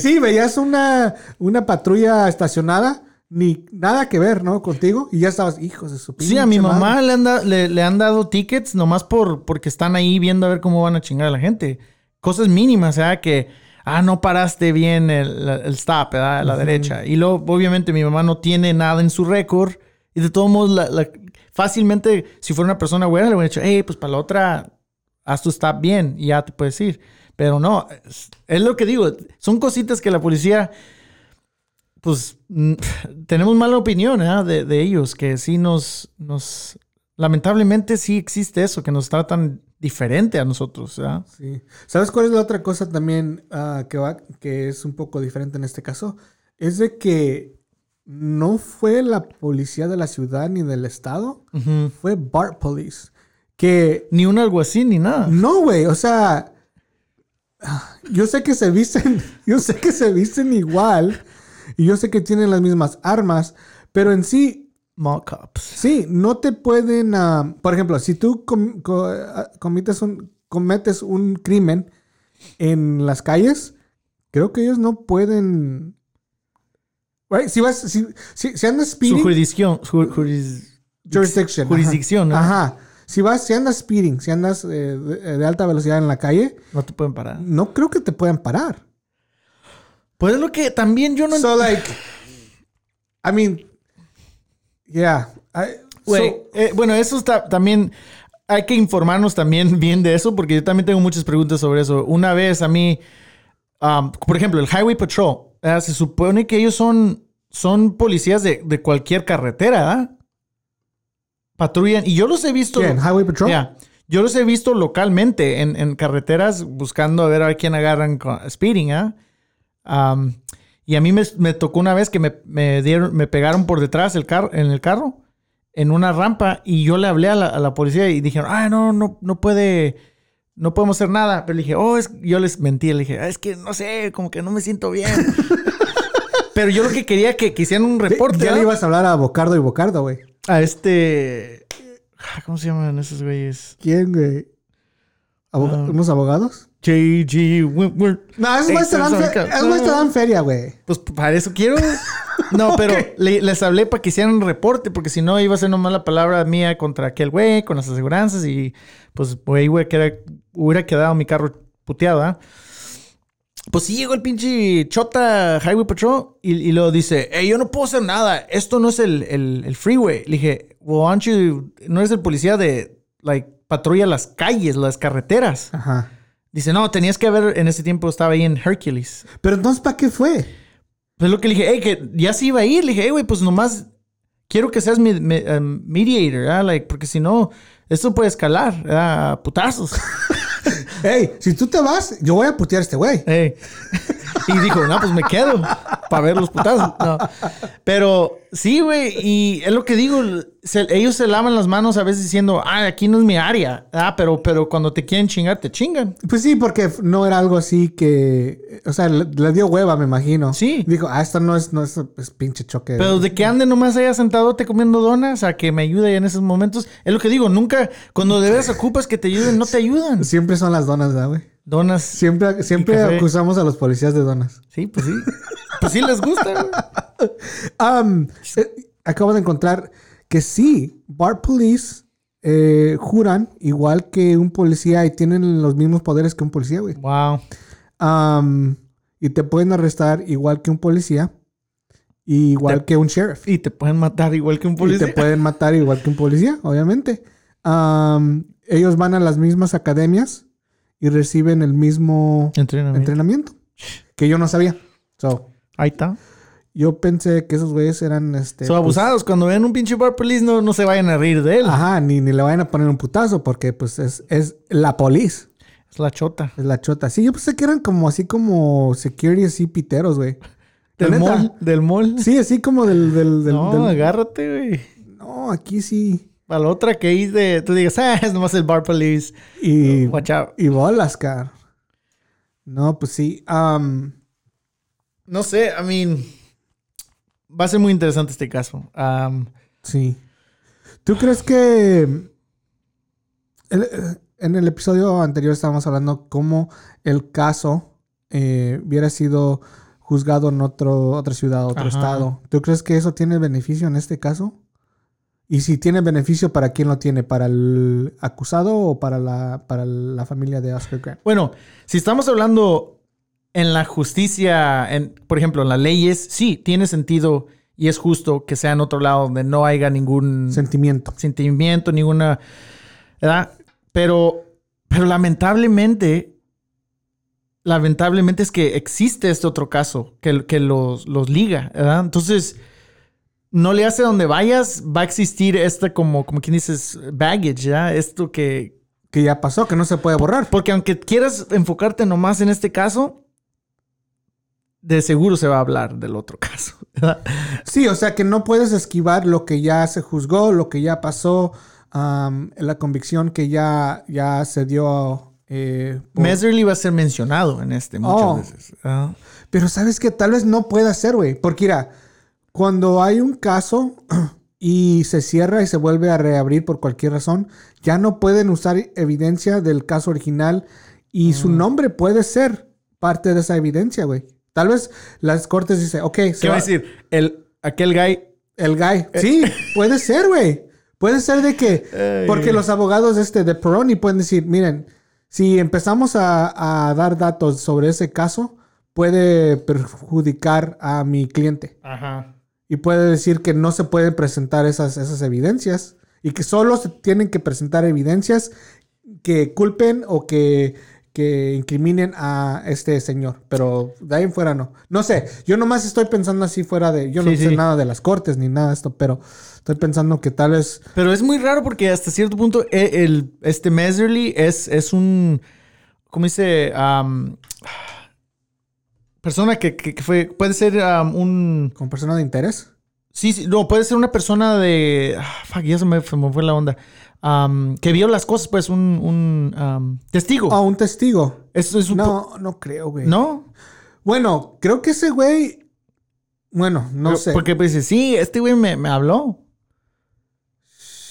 Sí, veías una, una patrulla estacionada, ni nada que ver, ¿no? Contigo, y ya estabas, hijos de su Sí, a mi pinche madre". mamá le han, da- le, le han dado tickets nomás por, porque están ahí viendo a ver cómo van a chingar a la gente. Cosas mínimas, ¿verdad? Que, ah, no paraste bien el, el stop, ¿verdad? A la derecha. Y luego, obviamente, mi mamá no tiene nada en su récord. Y de todos modos, la- la- fácilmente, si fuera una persona buena, le hubieran dicho, hey, pues para la otra, haz tu stop bien y ya te puedes ir. Pero no, es, es lo que digo. Son cositas que la policía pues mm, tenemos mala opinión ¿eh? de, de ellos, que sí nos, nos, lamentablemente sí existe eso, que nos tratan diferente a nosotros. Sí. ¿Sabes cuál es la otra cosa también ah, que, va, que es un poco diferente en este caso? Es de que no fue la policía de la ciudad ni del estado, fue BART Police. Que Ni un alguacil ni nada. no, güey, o sea, yo sé que se visten, yo sé que se visten igual y yo sé que tienen las mismas armas, pero en sí cops. Sí, no te pueden, ah, por ejemplo, si tú com- co- ah, cometes, un, cometes un crimen en las calles, creo que ellos no pueden... Right? Si, vas, si, si, si andas Su speeding, jurisdicción. ju- juris- jurisdiction. jurisdicción, ¿no? Ajá. Ajá. Si, vas, si andas speeding, si andas eh, de, de alta velocidad en la calle, No te pueden parar. no creo que te puedan parar. Pues es lo que también yo no So, like, I mean, yeah. I- Güey, so- eh, bueno, eso está también. Hay que informarnos también bien de eso, porque yo también tengo muchas preguntas sobre eso. Una vez a mí, um, por ejemplo, el Highway Patrol, ¿verdad? se supone que ellos son, son policías de, de cualquier carretera, ¿verdad? Patrullan, y yo los he visto. ¿Quién? ¿Highway Patrol? Ya. Yo los he visto localmente en, en carreteras buscando a ver a quién agarran speeding, ¿ah? Y a mí me, me tocó una vez que me, me dieron, me pegaron por detrás el carro, en el carro, en una rampa, y yo le hablé a la, a la policía y dijeron, ah, no, no, no puede, no podemos hacer nada. Pero le dije, oh, es, yo les mentí, le dije, "Ah, es que no sé, como que no me siento bien. Pero yo lo que quería que, que hicieran un reporte Ya le ibas a hablar a Bocardo y Bocardo, güey. a este, ¿cómo se llaman esos güeyes? ¿Quién, güey? Aboga- Ah. ¿Unos abogados? JG Wentworth. No, esos güeyes te dan, fe- acá. esos güeyes te dan feria, güey. Pues para eso quiero. No, pero le- les hablé para que hicieran un reporte, porque si no iba a ser nomás la palabra mía contra aquel güey, con las aseguranzas, y pues, güey, güey, que era- hubiera quedado mi carro puteado, ¿ah? Pues sí llegó el pinche Chota Highway Patrol y, y lo dice, hey, yo no puedo hacer nada, esto no es el, el- el freeway. Le dije, well, aren't you- no eres el policía de, like, patrulla las calles, las carreteras. Ajá. Dice, no, tenías que haber, en ese tiempo estaba ahí en Hercules. Pero entonces, ¿para qué fue? Pues lo que le dije, hey, que ya se iba a ir. Le dije, hey, güey, pues nomás quiero que seas mi, mi, um, mediator. Like, porque si no, esto puede escalar. A putazos. Hey, si tú te vas, yo voy a putear a este güey. Hey. Y dijo, no, pues me quedo para ver los putazos. No. Pero sí, güey, y es lo que digo, se- ellos se lavan las manos a veces diciendo, ah, aquí no es mi área. Ah, pero, pero cuando te quieren chingar, te chingan. Pues sí, porque no era algo así que. O sea, le, le dio hueva, me imagino. Sí. Dijo, ah, esto no es, no es, es pinche choque. Pero de que ande nomás allá sentadote comiendo donas a que me ayude en esos momentos. Es lo que digo, nunca, cuando de veras ocupas que te ayuden, no te ayudan. Siempre son las donas, ¿verdad, güey? Donas. Siempre, siempre acusamos a los policías de donas. Sí, pues sí. Pues sí les gusta, güey. Um, eh, acabo de encontrar que sí, Bar Police eh, juran igual que un policía y tienen los mismos poderes que un policía, güey. Wow. Um, y te pueden arrestar igual que un policía, y igual Te- que un sheriff. Y te pueden matar igual que un Y policía. te pueden matar igual que un policía, obviamente. Um, ellos van a las mismas academias y reciben el mismo Entrenamiento. entrenamiento que yo no sabía. So, Ahí está. yo pensé que esos güeyes eran este. Son pues, abusados. Cuando ven un pinche bar police, no, no se vayan a reír de él. Ajá, ni, ni le vayan a poner un putazo porque pues es, es la police, Es la chota. es la chota. Sí, yo pensé que eran como así como security así piteros, güey. Del neta. mall. Del mall. Sí, así como del... del, del- no, del- agárrate, güey. no, aquí sí. Para la otra que hice, tú digas, ah, es nomás el bar police. Y, Watch out. y bolas, car. No, pues sí. um, No sé, I mean, va a ser muy interesante este caso. Um, sí. ¿Tú crees que... el- eh, en el episodio anterior estábamos hablando cómo el caso eh, hubiera sido juzgado en otro, otra ciudad, otro Ajá. estado. ¿Tú crees que eso tiene beneficio en este caso? Y si tiene beneficio, ¿para quién lo tiene? ¿Para el acusado o para la, para la familia de Oscar Grant? bueno, si estamos hablando en la justicia, en, por ejemplo, en las leyes, sí, tiene sentido y es justo que sea en otro lado donde no haya ningún Sentimiento. sentimiento, ninguna. ¿Verdad? Pero, pero lamentablemente, lamentablemente es que existe este otro caso que, que los, los liga, ¿verdad? Entonces, no le hace donde vayas, va a existir este como, como quien dices, baggage, ¿ya? Esto que. Que ya pasó, que no se puede borrar. Porque aunque quieras enfocarte nomás en este caso, de seguro se va a hablar del otro caso, ¿verdad? Sí, o sea que no puedes esquivar lo que ya se juzgó, lo que ya pasó, am, la convicción que ya, ya se dio. eh, por- va a ser mencionado en este muchas Oh. veces. Pero sabes que tal vez no pueda ser, güey. Porque mira, cuando hay un caso y se cierra y se vuelve a reabrir por cualquier razón, ya no pueden usar evidencia del caso original y su Mm. nombre puede ser parte de esa evidencia, güey. Tal vez las cortes dicen, ok, se ¿Qué va a decir? El, aquel guy El guy. Eh. Sí, puede ser, güey. Puede ser de que. Ay. Porque los abogados este, de Peroni pueden decir: miren, si empezamos a, a dar datos sobre ese caso, puede perjudicar a mi cliente. Ajá. Y puede decir que no se pueden presentar esas, esas evidencias. Y que solo se tienen que presentar evidencias que culpen o que, que incriminen a este señor. Pero de ahí en fuera no. No sé, yo nomás estoy pensando así fuera de... Yo no Sí, sé sí. nada de las cortes ni nada de esto, pero estoy pensando que tal vez... Pero es muy raro porque hasta cierto punto e- el, este Meserly es, es un, ¿cómo dice? Am, persona que, que- que fue, puede ser am, un, Con persona de interés. sí, sí, no, puede ser una persona de, ah, fuck, ya se me, se me fue la onda, Am, que vio las cosas, pues un, un am, testigo. Oh, un testigo. Eso es un... No, no creo, güey. ¿No? Bueno, creo que ese güey... Bueno, no Pero- sé. Porque pues dice, sí, este güey me, me habló,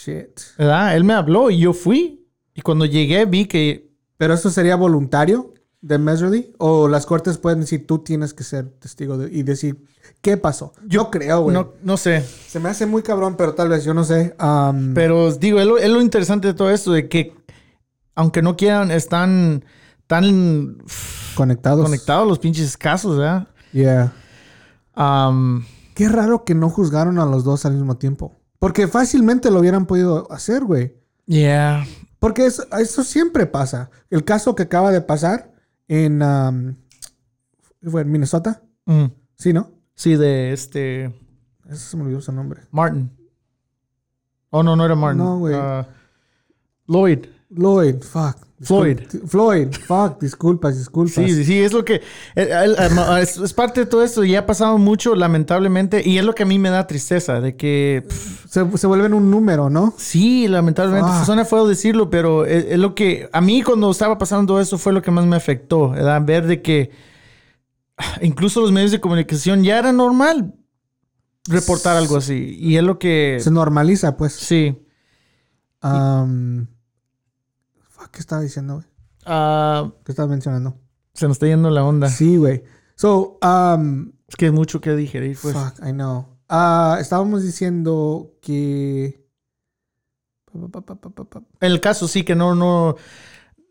Shit. ¿verdad? Él me habló y yo fui. Y cuando llegué vi que ¿Pero eso sería voluntario de Meserly? ¿O las cortes pueden decir tú tienes que ser testigo de- y decir qué pasó? Yo creo, güey. no, no sé. Se me hace muy cabrón, pero tal vez, yo no sé. Am, Pero os digo, es lo, es lo interesante de todo esto, de que aunque no quieran, están tan conectados. conectados los pinches casos, ¿verdad? Yeah. Qué raro que no juzgaron a los dos al mismo tiempo. Porque fácilmente lo hubieran podido hacer, güey. Yeah. Porque eso, eso siempre pasa. El caso que acaba de pasar en, um, ¿fue en Minnesota. Mm. Sí, ¿no? Sí, de este. Ese se me olvidó su nombre. Martin. Oh, no, no era Martin. No, güey. Ah, Lloyd. Lloyd, fuck. Floyd. Floyd, fuck, disculpas, disculpas. Sí, sí, es lo que. eh, el- es, parte de todo esto y ha pasado mucho, lamentablemente. Y es lo que a mí me da tristeza, de que. pff, Se, se vuelven un número, ¿no? sí, lamentablemente. Fuck. Suena feo decirlo, pero es, es lo que. A mí, cuando estaba pasando eso, fue lo que más me afectó. ¿verdad? Ver de que. ah, Incluso los medios de comunicación ya era normal reportar algo así. Y es lo que. Se normaliza, pues. Sí. Um, ¿qué estaba diciendo, güey? Ah, ¿Qué estaba mencionando? se nos está yendo la onda. Sí, güey. So, um, Es que hay mucho que digerir, pues. fuck, I know. Ah, estábamos diciendo que... En el caso sí que no, no,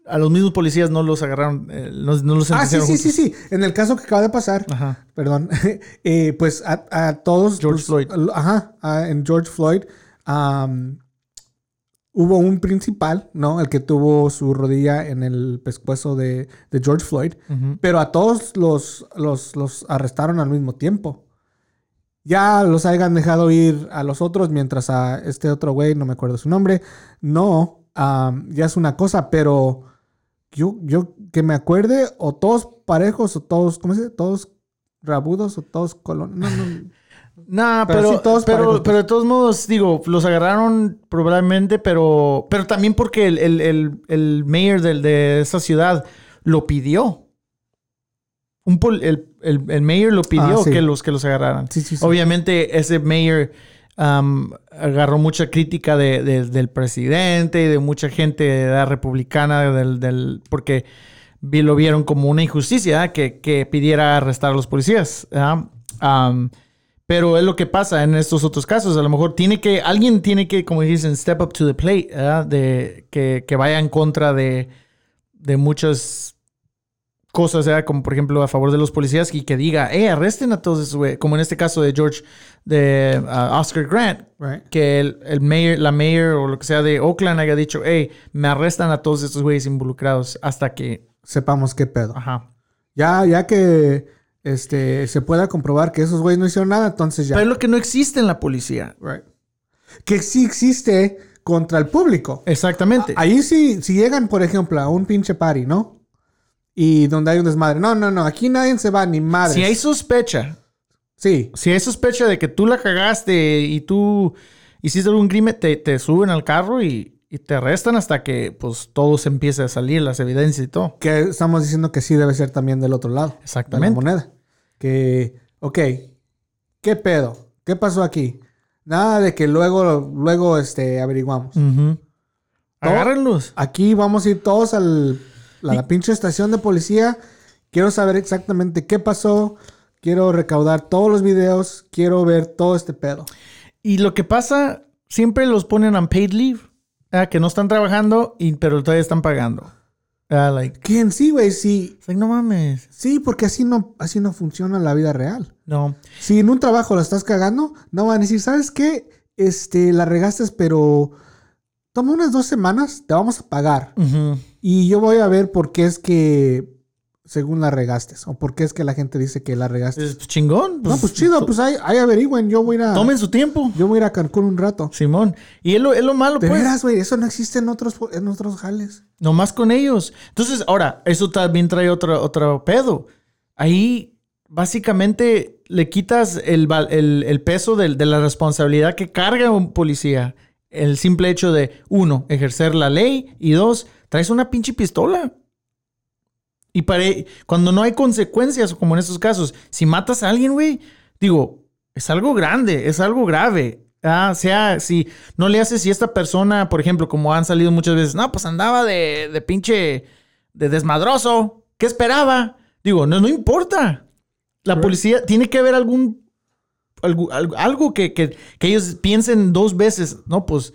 a los mismos policías no los agarraron, eh, no, no los Ah, sí, sí, sí, sí. En el caso que acaba de pasar, Ajá. perdón, eh, pues a, a todos... George Floyd. Ajá, a- en George Floyd am, hubo un principal, ¿no? El que tuvo su rodilla en el pescuezo de, de George Floyd. Pero a todos los, los, los arrestaron al mismo tiempo. Ya los hayan dejado ir a los otros, mientras a este otro güey, no me acuerdo su nombre, no, am, ya es una cosa, pero yo, yo que me acuerde, o todos parejos, o todos, ¿cómo se dice? Todos rabudos, o todos colon... No, no. Nah, Pero pero, sí, todos pero, pues. pero de todos modos, digo, los agarraron probablemente, pero, pero también porque el, el, el, el mayor del- de esa ciudad lo pidió. Un pol- el, el, el mayor lo pidió Ah, sí. que, los, que los agarraran. Sí, sí, sí. Obviamente ese mayor um, agarró mucha crítica de- de- del presidente y de mucha gente de edad republicana del, del- porque vi- lo vieron como una injusticia ¿eh? que, que pidiera arrestar a los policías. Um, pero es lo que pasa en estos otros casos. A lo mejor tiene que, alguien tiene que, como dicen, step up to the plate, ¿verdad? de que, que vaya en contra de, de muchas cosas, ¿verdad? como por ejemplo a favor de los policías y que diga, eh, arresten a todos esos güey. Como en este caso de George, de uh, Oscar Grant, Right. que el, el mayor, la mayor o lo que sea de Oakland haya dicho, hey, me arrestan a todos estos güeyes involucrados hasta que, Sepamos qué pedo. ajá. Ya, ya que este, se pueda comprobar que esos güeyes no hicieron nada, entonces ya. Pero es lo que no existe en la policía. Right. Que sí existe contra el público. Exactamente. Ahí sí, si llegan, por ejemplo, a un pinche party, ¿no? Y donde hay un desmadre. No, no, no, aquí nadie se va, ni madre. Si hay sospecha, Sí, si hay sospecha de que tú la cagaste y tú hiciste algún crimen, te, te suben al carro y, y te arrestan hasta que pues todo se empiece a salir, las evidencias y todo. que estamos diciendo que sí debe ser también del otro lado. Exactamente. De la moneda. Que, ok, ¿qué pedo? ¿Qué pasó aquí? Nada de que luego, luego, este, averiguamos. Ujú. Agárrenlos. Aquí vamos a ir todos al, a la pinche estación de policía. Quiero saber exactamente qué pasó. Quiero recaudar todos los videos. Quiero ver todo este pedo. Y lo que pasa, siempre los ponen on paid leave, ah, que no están trabajando, y, pero todavía están pagando. Ah, like, Que en sí, güey, sí. like, no mames. Sí, porque así no, así no funciona la vida real. No. Si en un trabajo la estás cagando, no van a decir, ¿sabes qué? Este, la regaste, pero toma unas dos semanas, te vamos a pagar. Y yo voy a ver por qué es que, según la regaste, o por qué es que la gente dice que la regaste. Es chingón. no, pues chido, pues ahí, ahí averigüen. Yo voy a ir a, Tomen su tiempo. yo voy a ir a Cancún un rato. Simón. Y es lo, es lo malo, De pues. veras, güey, eso no existe en otros, en otros jales. Nomás con ellos. Entonces, ahora, eso también trae otro, otro pedo. Ahí, básicamente, le quitas el, el- el peso del- de, la responsabilidad que carga un policía. El simple hecho de, uno, ejercer la ley y dos, traes una pinche pistola. Y para, cuando no hay consecuencias, como en estos casos, si matas a alguien, güey, digo, es algo grande, es algo grave. Ah, sea, si no le haces, si esta persona, por ejemplo, como han salido muchas veces, no, pues andaba de, de pinche, de desmadroso, ¿qué esperaba? Digo, no, no importa. La policía tiene que haber algún, algo, algo, algo que, que, que ellos piensen dos veces, no, pues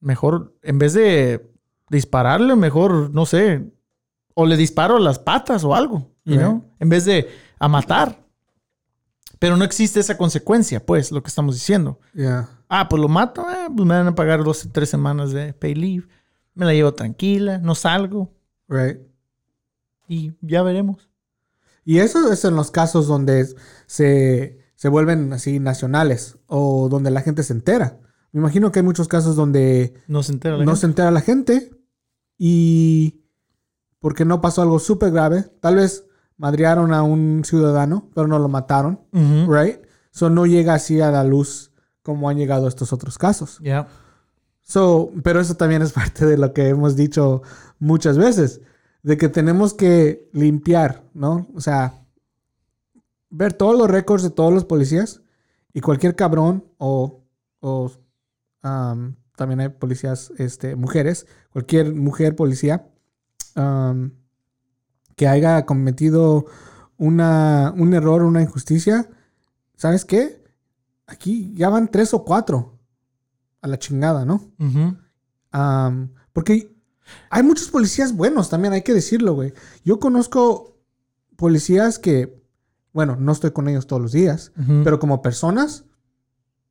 mejor, en vez de dispararle, mejor, no sé, o le disparo las patas o algo, you Right. know? en vez de a matar. Pero no existe esa consecuencia, pues, lo que estamos diciendo. Ya. Ah, pues lo mato, eh, pues me van a pagar dos, tres semanas de pay leave. Me la llevo tranquila, no salgo Right. y ya veremos. Y eso es en los casos donde se, se vuelven así nacionales o donde la gente se entera. Me imagino que hay muchos casos donde No se entera la no gente. se entera la gente y porque no pasó algo súper grave. Tal vez madrearon a un ciudadano, pero no lo mataron, right? So no llega así a la luz como han llegado estos otros casos. Ya. So, pero eso también es parte de lo que hemos dicho muchas veces, de que tenemos que limpiar, ¿no? O sea, ver todos los récords de todos los policías y cualquier cabrón o, o, um, también hay policías, este, mujeres, cualquier mujer policía um, que haya cometido una, un error, una injusticia, ¿sabes qué? Aquí ya van tres o cuatro a la chingada, ¿no? Am, porque hay muchos policías buenos también, hay que decirlo, güey. Yo conozco policías que, bueno, no estoy con ellos todos los días, pero como personas,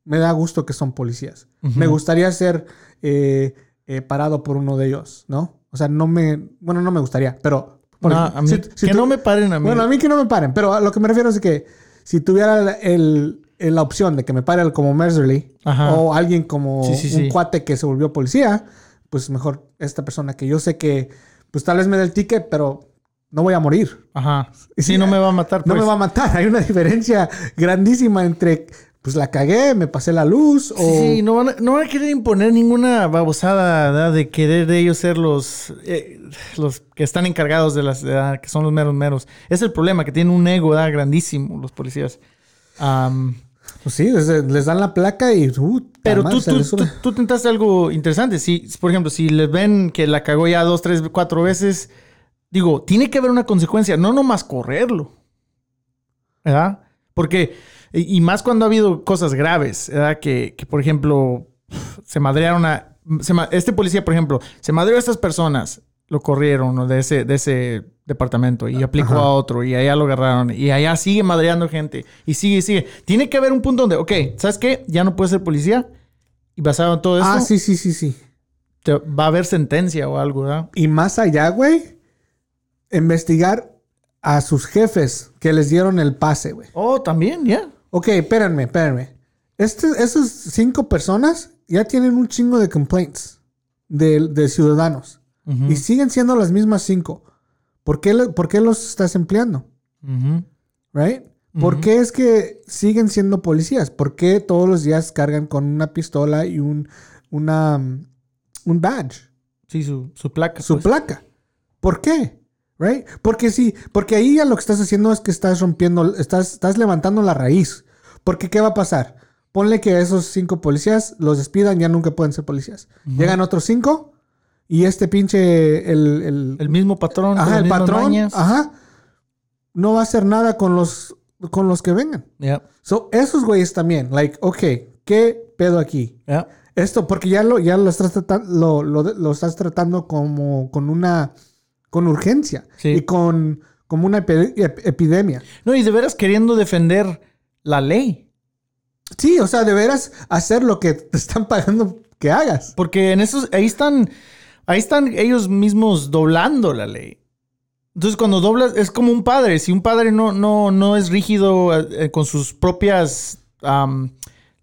me da gusto que son policías. Me gustaría ser eh, eh, parado por uno de ellos, ¿no? O sea, no me, bueno, no me gustaría, pero... No, a mí- si- si que tú- no me paren a mí. bueno, a mí que no me paren, pero a lo que me refiero es que si tuviera el, el- la opción de que me pare como Mercerly o alguien como Sí, sí, un sí. cuate que se volvió policía, pues mejor esta persona que yo sé que, pues tal vez me dé el ticket, pero no voy a morir. Ajá. Sí, Sí, no me va a matar. No pues. me va a matar. Hay una diferencia grandísima entre, pues la cagué, me pasé la luz o... Sí, no van, a, no van a querer imponer ninguna babosada ¿verdad? de querer de ellos ser los, eh, los que están encargados de las ¿verdad? que son los meros meros. Es el problema, que tienen un ego ¿verdad? grandísimo los policías. Am, Pues sí, les, dan la placa y... uh, pero tú, tú, tú, tú tentaste algo interesante. Si, por ejemplo, si les ven que la cagó ya dos, tres, cuatro veces, digo, tiene que haber una consecuencia, no nomás correrlo. ¿Verdad? Porque, y, y más cuando ha habido cosas graves, ¿verdad? Que, que, por ejemplo, se madrearon a. se este policía, por ejemplo, se madreó a estas personas, lo corrieron ¿no? de, ese, de ese departamento y aplicó Ajá. a otro y allá lo agarraron y allá sigue madreando gente y sigue sigue. Tiene que haber un punto donde, ok, ¿sabes qué? Ya no puedes ser policía y basado en todo esto, Ah, sí, sí, sí, sí. te- va a haber sentencia o algo, ¿verdad? Y más allá, güey, investigar a sus jefes que les dieron el pase, güey. Oh, también, ya. Ok, espérenme, espérenme. Este, esas cinco personas ya tienen un chingo de complaints de, de ciudadanos. Y siguen siendo las mismas cinco. ¿Por qué, por qué los estás empleando? Right? ¿Por qué es que siguen siendo policías? ¿Por qué todos los días cargan con una pistola y un, una, um, un badge? Sí, su, su placa. su pues. placa. ¿Por qué? Right? Porque sí, porque ahí ya lo que estás haciendo es que estás rompiendo, estás, estás levantando la raíz. Porque ¿qué va a pasar? Ponle que esos cinco policías los despidan, ya nunca pueden ser policías. Llegan otros cinco y este pinche, el, el, El mismo patrón. ajá, el patrón, mañas. ajá, no va a hacer nada con los, con los que vengan. Ya, So, esos güeyes también, like, ok, ¿qué pedo aquí? ya. Esto, porque ya lo, ya lo estás tratando, lo, lo- lo estás tratando como con una, con urgencia Sí. y con, como una epi- ep- epidemia. No, y de veras queriendo defender la ley. Sí, o sea, de veras hacer lo que te están pagando que hagas. Porque en esos, ahí están, ahí están ellos mismos doblando la ley. Entonces, cuando doblas, es como un padre. Si un padre no, no, no es rígido eh, con sus propias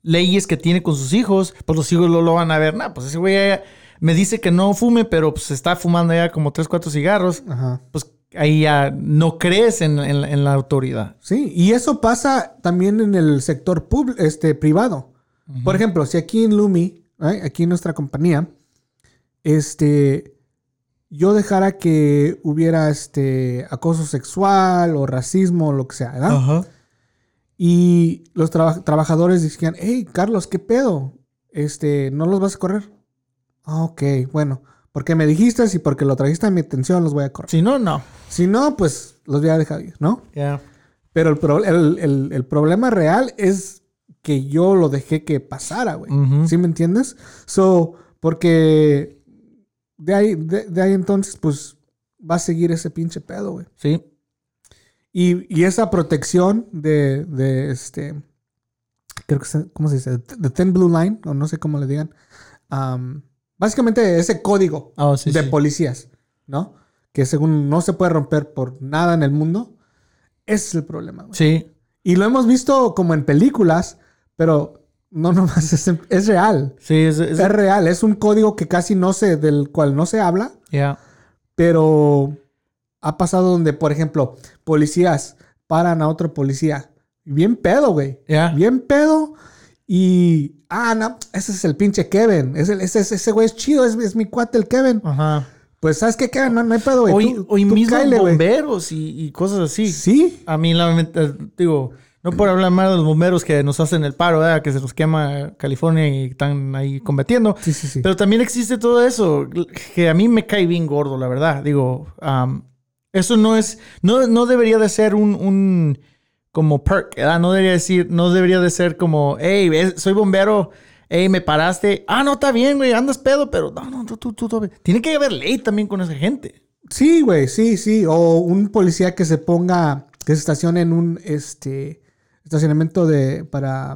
leyes que tiene con sus hijos, pues los hijos lo, lo van a ver. Nah, pues ese güey me dice que no fume, pero pues está fumando ya como tres, cuatro cigarros. Ajá. Pues ahí ya no crees en, en- en la autoridad. Sí, y eso pasa también en el sector pub- este, privado. Por ejemplo, si aquí en Lumi, aquí en nuestra compañía, este, yo dejara que hubiera este, acoso sexual o racismo o lo que sea, ¿verdad? Ajá. Y los traba- trabajadores decían, hey, Carlos, ¿qué pedo? Este, ¿no los vas a correr? Ah, ok, bueno. Porque me dijiste y porque lo trajiste a mi atención, los voy a correr. Si no, no. Si no, pues los voy a dejar ir, ¿no? Ya. Pero el, pro- el- el- el problema real es que yo lo dejé que pasara, güey. ¿Sí me entiendes? So, porque de ahí, de, de ahí entonces, pues va a seguir ese pinche pedo, güey. Sí. Y, y esa protección de, de este creo que se, ¿cómo se dice? The Thin Blue Line, o no sé cómo le digan. Básicamente ese código Oh, sí, de sí. policías, ¿no? Que según no se puede romper por nada en el mundo. Ese es el problema, güey. Sí. Y lo hemos visto como en películas, pero no nomás es, es real. Sí, es... es- Es real, es un código que casi no se, del cual no se habla, yeah. pero ha pasado donde, por ejemplo, policías paran a otro policía. Bien pedo, güey. Yeah. Bien pedo. Y, ah, no, ese es el pinche Kevin. Ese, ese, ese güey es chido, es, es mi cuate el Kevin. Ajá. Pues, ¿sabes qué, Kevin? No, no hay pedo, güey. O, Tú- o y tú mismo güey. bomberos y, y cosas así. Sí, A mí, la, digo, no por hablar mal de los bomberos que nos hacen el paro, ¿verdad? que se nos quema California y están ahí combatiendo. sí, sí, sí. Pero también existe todo eso, que a mí me cae bien gordo, la verdad. Digo, am, eso no es, no, no debería de ser un, un como perk, ¿verdad? No debería decir, no debería de ser como, hey, soy bombero, hey, me paraste. Ah, no, está bien, güey, andas pedo, pero no, no, tú, tú, tú, tú. Tiene que haber ley también con esa gente. Sí, güey, sí, sí. O un policía que se ponga, que se estacione en un este estacionamiento de para,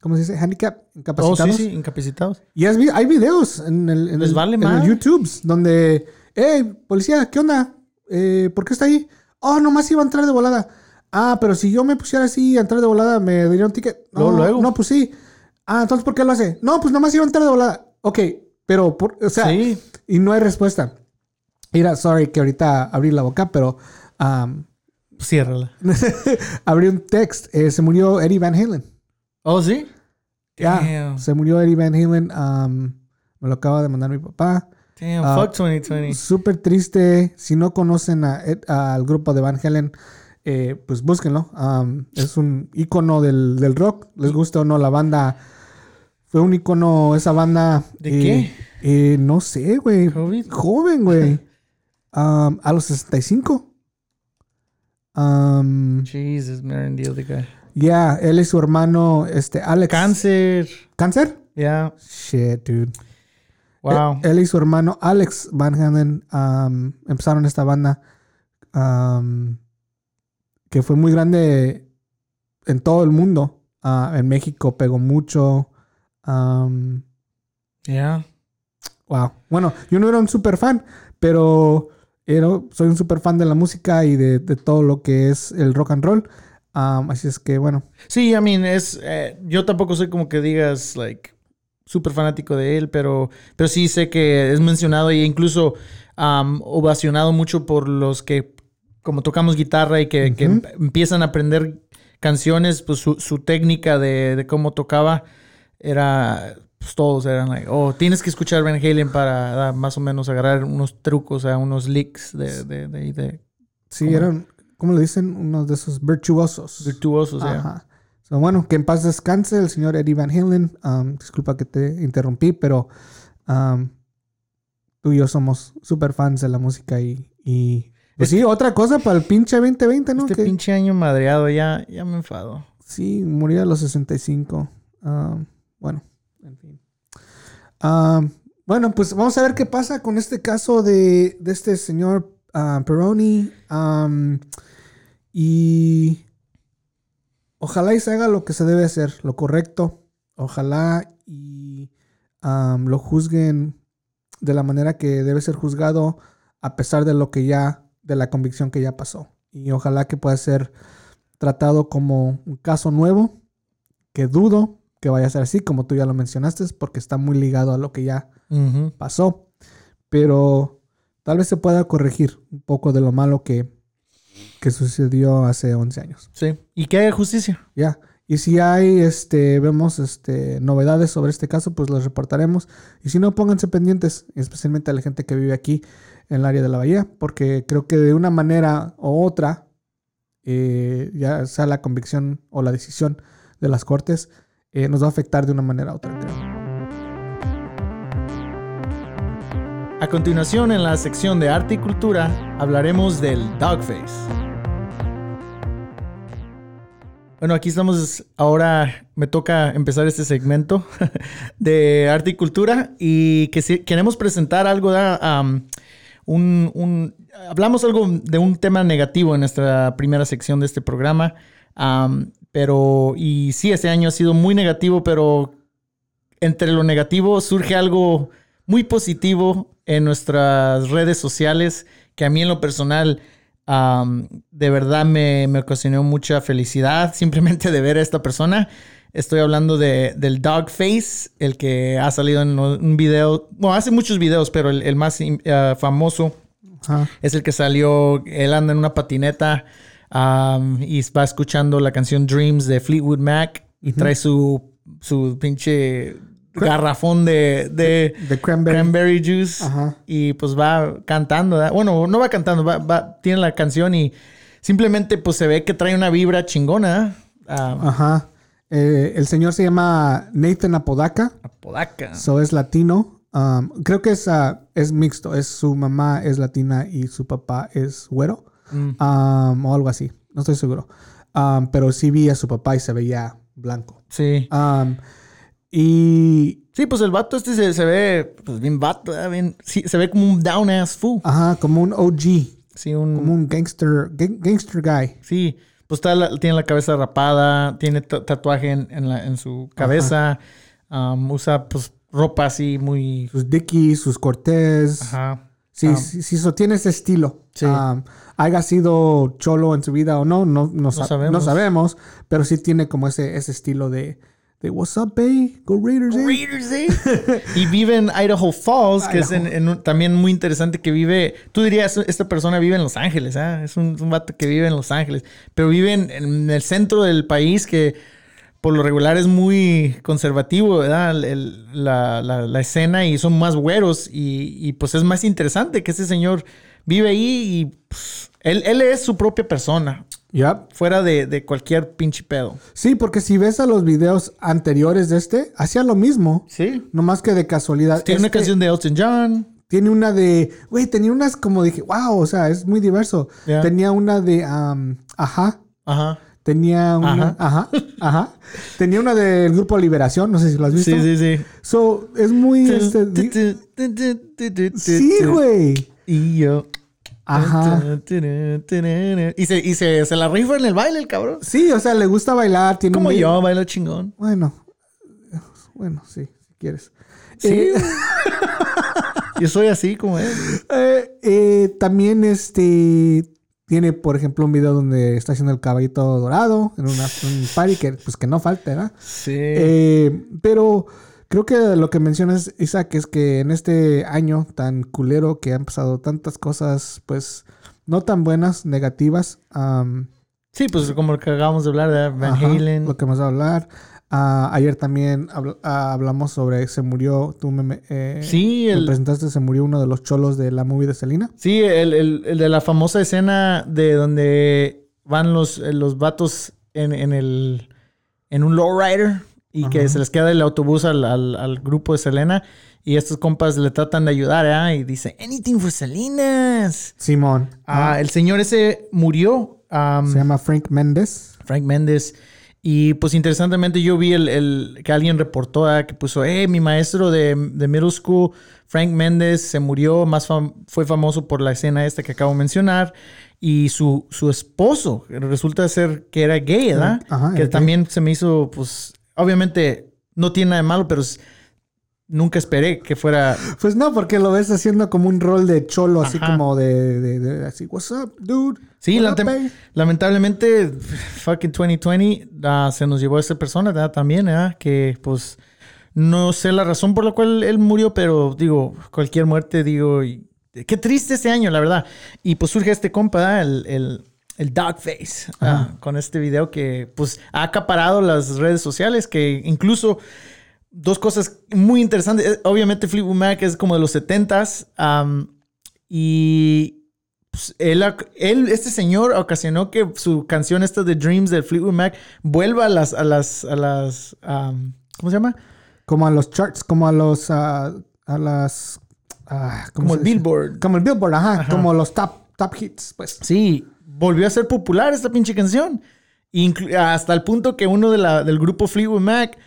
¿cómo se dice? Handicap, Oh, incapacitados. sí, sí, incapacitados. Y has hay videos en el, en el, vale en el madre. YouTube donde, hey, policía, ¿qué onda? Eh, ¿Por qué está ahí? Oh, nomás iba a entrar de volada. Ah, pero si yo me pusiera así a entrar de volada, me daría un ticket. No, Luego, no, pues sí. Ah, entonces, ¿por qué lo hace? No, pues nomás iba a entrar de volada. Ok, pero, por- o sea, Sí. y no hay respuesta. Mira, sorry que ahorita abrí la boca, pero um, Ciérrala. abrí un text. Eh, se murió Eddie Van Halen. Oh, sí. Ya, se murió Eddie Van Halen. um, me lo acaba de mandar mi papá. Damn, Ah, fuck 2020. Súper triste. Si no conocen a al grupo de Van Halen, eh, pues búsquenlo. Um, es un icono del, del rock. Les gusta o no la banda. Fue un icono esa banda. ¿De eh, qué? eh, no sé, güey. ¿Covid? Joven, güey. Um, a los 65. Um, Jesus, man, the other guy. ya, él y su hermano, este, Alex. Cáncer. ¿Cáncer? Yeah. Shit, dude. Wow. Él, él y su hermano Alex Van Halen um, empezaron esta banda um, que fue muy grande en todo el mundo. Ah, en México pegó mucho. Um, yeah. wow. Bueno, yo no era un super fan, pero era, soy un super fan de la música y de, de todo lo que es el rock and roll. Um, así es que, bueno, Sí, I mean, es. eh, yo tampoco soy como que digas, like, súper fanático de él, pero, pero sí sé que es mencionado e incluso um, ovacionado mucho por los que, como tocamos guitarra y que, em- empiezan a aprender canciones, pues su, su técnica de, de cómo tocaba era. Pues todos eran like, oh, tienes que escuchar Van Halen para ah, más o menos agarrar unos trucos, o sea, unos licks de, de, de, de sí, ¿Cómo? eran, ¿cómo le dicen? Unos de esos virtuosos. virtuosos. Ajá. So, bueno, que en paz descanse el señor Eddie Van Halen. Um, disculpa que te interrumpí, pero um, tú y yo somos super fans de la música y, y pues sí, otra cosa para el pinche 2020, ¿no? Este pinche año madreado, ya, ya me enfado. Sí, murió a los 65. Um, bueno, en fin. Um, bueno, pues vamos a ver qué pasa con este caso de, de este señor ah, Peroni. Um, y ojalá y se haga lo que se debe hacer, lo correcto. Ojalá y um, lo juzguen de la manera que debe ser juzgado a pesar de lo que ya, de la convicción que ya pasó. Y ojalá que pueda ser tratado como un caso nuevo, que dudo que vaya a ser así, como tú ya lo mencionaste, porque está muy ligado a lo que ya pasó. Pero tal vez se pueda corregir un poco de lo malo que, que sucedió hace 11 años. Sí. Y que haya justicia. Ya. Y si hay, este, vemos, este, novedades sobre este caso, pues las reportaremos. Y si no, pónganse pendientes, especialmente a la gente que vive aquí en el área de la bahía, porque creo que de una manera u otra, eh, ya sea la convicción o la decisión de las cortes, eh, nos va a afectar de una manera u otra, creo. A continuación, en la sección de arte y cultura, hablaremos del Dogface. Bueno, aquí estamos. Ahora me toca empezar este segmento de arte y cultura y que si- queremos presentar algo de un, un- hablamos algo de un tema negativo en nuestra primera sección de este programa. pero, y sí, este año ha sido muy negativo, pero entre lo negativo surge algo muy positivo en nuestras redes sociales que a mí en lo personal de verdad me, me ocasionó mucha felicidad simplemente de ver a esta persona. Estoy hablando de, del Dogface, el que ha salido en un video, bueno, hace muchos videos, pero el, el más eh, famoso Ajá. es el que salió, él anda en una patineta y va escuchando la canción Dreams de Fleetwood Mac y trae su, su pinche garrafón de, de De cranberry. cranberry juice Ajá. y pues va cantando. ¿verdad? Bueno, no va cantando, va, va- tiene la canción y simplemente pues se ve que trae una vibra chingona. Ah, Ajá. Eh, el señor se llama Nathan Apodaca. Apodaca. So es latino. Um, creo que es, ah, es mixto. Es su mamá es latina y su papá es güero. Mm. Um, o algo así. No estoy seguro. Um, pero sí vi a su papá y se veía blanco. Sí. Um, y Sí, pues el vato este se, se ve pues bien vato, bien, sí, se ve como un down ass fool. ajá, como un OG. Sí, un, Como un gangster, gang- gangster guy. Sí, pues está la- tiene la cabeza rapada, tiene ta- tatuaje en, en la- en su cabeza, um, usa pues ropa así muy... Sus Dickies, sus Cortés. Ajá. Sí, Ah. sí, sí, tiene ese estilo. Sí. Um, haya sido cholo en su vida o no, no, no, sa- sabemos. no sabemos, pero sí tiene como ese, ese estilo de, de What's up, babe? Go Raiders, eh? Raiders, ¿eh? y vive en Idaho Falls, que es en, en un- también muy interesante que vive... Tú dirías, esta persona vive en Los Ángeles, ¿ah? Es un, un vato que vive en Los Ángeles, pero vive en, en el centro del país que por lo regular es muy conservativo, ¿verdad? El- el- la, la- la escena y son más güeros y, y, pues es más interesante que ese señor vive ahí y pues, él, él es su propia persona, Yup. fuera de, de cualquier pinche pedo. Sí, porque si ves a los videos anteriores de este, hacía lo mismo. Sí. Nomás que de casualidad. Tiene una Este canción de Elton John. Tiene una de. Güey, tenía unas como dije, wow, o sea, es muy diverso. Tenía una de. um, ajá. Ajá. Tenía una. Ajá. Ajá. Tenía una del grupo Liberación, no sé si lo has visto. Sí, sí, sí. So, es muy. este, sí, güey. Y yo. Ajá. Y, se, y se, se la rifa en el baile, el cabrón. Sí, o sea, le gusta bailar. Tiene Como un- yo, baila chingón. Bueno. Bueno, sí, si quieres. Sí. Eh, Yo soy así como él. Eh, eh, también este tiene, por ejemplo, un video donde está haciendo el caballito dorado en una, un party que pues que no falta, ¿verdad? Sí. Pero creo que lo que mencionas, Isaac, es que en este año tan culero que han pasado tantas cosas, pues no tan buenas, negativas. sí, pues como lo que acabamos de hablar de Van ajá, Halen. Lo que vamos a hablar. Ah, ayer también habl- ah, hablamos sobre se murió, tú me, eh, Sí, me el, presentaste, se murió uno de los cholos de la movie de Selena. sí el, el- el de la famosa escena de donde van los, los vatos en, en el en un lowrider y que se les queda el autobús al, al- al grupo de Selena y estos compas le tratan de ayudar ¿eh? y dice anything for Selenas. Simón. Ah, el señor ese murió. am, Se llama Frank Méndez. Frank Méndez. Y pues interesantemente yo vi el, el- que alguien reportó ah, que puso, eh, mi maestro de, de middle school, Frank Méndez, se murió, más fam- fue famoso por la escena esta que acabo de mencionar. Y su, su esposo resulta ser que era gay, ¿verdad? Ajá, que gay. también se me hizo, pues, obviamente no tiene nada de malo, pero es- nunca esperé que fuera... Pues no, porque lo ves haciendo como un rol de cholo, así como de, de- de- así, what's up, dude? Sí, What la- up, babe?" lamentablemente, fucking 2020 ah, se nos llevó a esa persona ¿verdad? también, ¿verdad? que pues no sé la razón por la cual él murió, pero digo, cualquier muerte, digo, y- qué triste este año, la verdad. Y pues surge este compa, el, el, el Dogface, ah, con este video que pues ha acaparado las redes sociales, que incluso dos cosas muy interesantes. Eh, Obviamente Fleetwood Mac es como de los 70s am, y pues, él, él, este señor ocasionó que su canción esta de Dreams de Fleetwood Mac vuelva a las, a las, a las, am, ¿cómo se llama? Como a los charts, como a los, ah, a las... ah, ¿cómo Como el dice? Billboard. Como el Billboard, ajá, como los top, top hits, pues. Sí, volvió a ser popular esta pinche canción. Inclu- hasta el punto que uno de la- del grupo Fleetwood Mac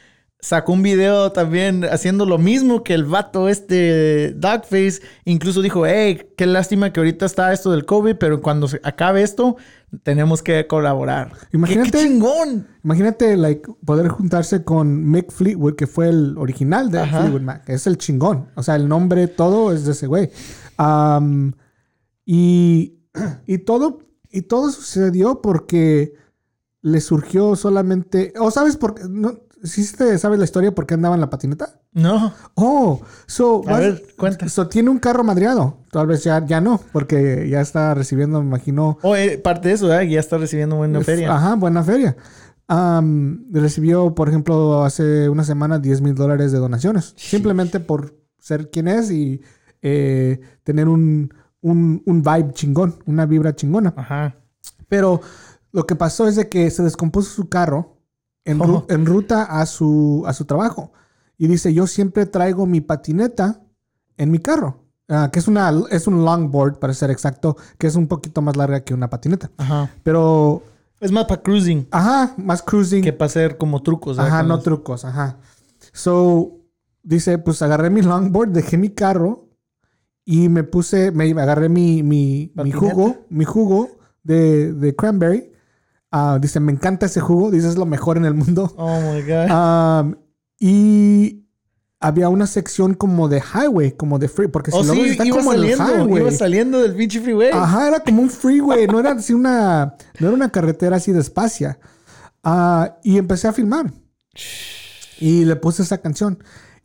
sacó un video también haciendo lo mismo que el vato este Dogface. Incluso dijo, hey, qué lástima que ahorita está esto del COVID, pero cuando se acabe esto, tenemos que colaborar. Imagínate- ¡Qué, qué chingón! Imagínate, like, poder juntarse con Mick Fleetwood, que fue el original de Ajá. Fleetwood Mac. Es el chingón. O sea, el nombre, todo es de ese güey. Am, y, y todo, y todo sucedió porque le surgió solamente. ¿O sabes por qué? No, ¿Sí te sabes la historia por qué andaba en la patineta? No. Oh, so, A vas- ver, cuenta. so tiene un carro madreado. Tal vez ya, ya no, porque ya está recibiendo, me imagino, Oh, eh, parte de eso, ¿eh? ya está recibiendo buena feria. Ajá, buena feria. Am, recibió, por ejemplo, hace una semana 10 mil dólares de donaciones. Simplemente por ser quien es y eh, tener un, un, un vibe chingón, una vibra chingona. Ajá. Pero lo que pasó es de que se descompuso su carro en, ru- Oh. en ruta a su, a su trabajo. Y dice, yo siempre traigo mi patineta en mi carro. Ah, que es, una, es un longboard, para ser exacto, que es un poquito más larga que una patineta. Ajá. Pero Es más para cruising Ajá, más cruising. que para hacer como trucos. ajá, no los- trucos, ajá. So, dice, pues agarré mi longboard, dejé mi carro y me puse, me agarré mi, mi, mi jugo, mi jugo de, de cranberry. Ah, dice, me encanta ese jugo, dice, es lo mejor en el mundo. Oh my God. Um, y había una sección como de highway, como de free, porque si oh, ves, sí, está iba como en el saliendo. highway. Iba saliendo del pinche freeway. Ajá, era como un freeway, no era así una, no era una carretera así despacia. Ah, y empecé a filmar. Y le puse esa canción.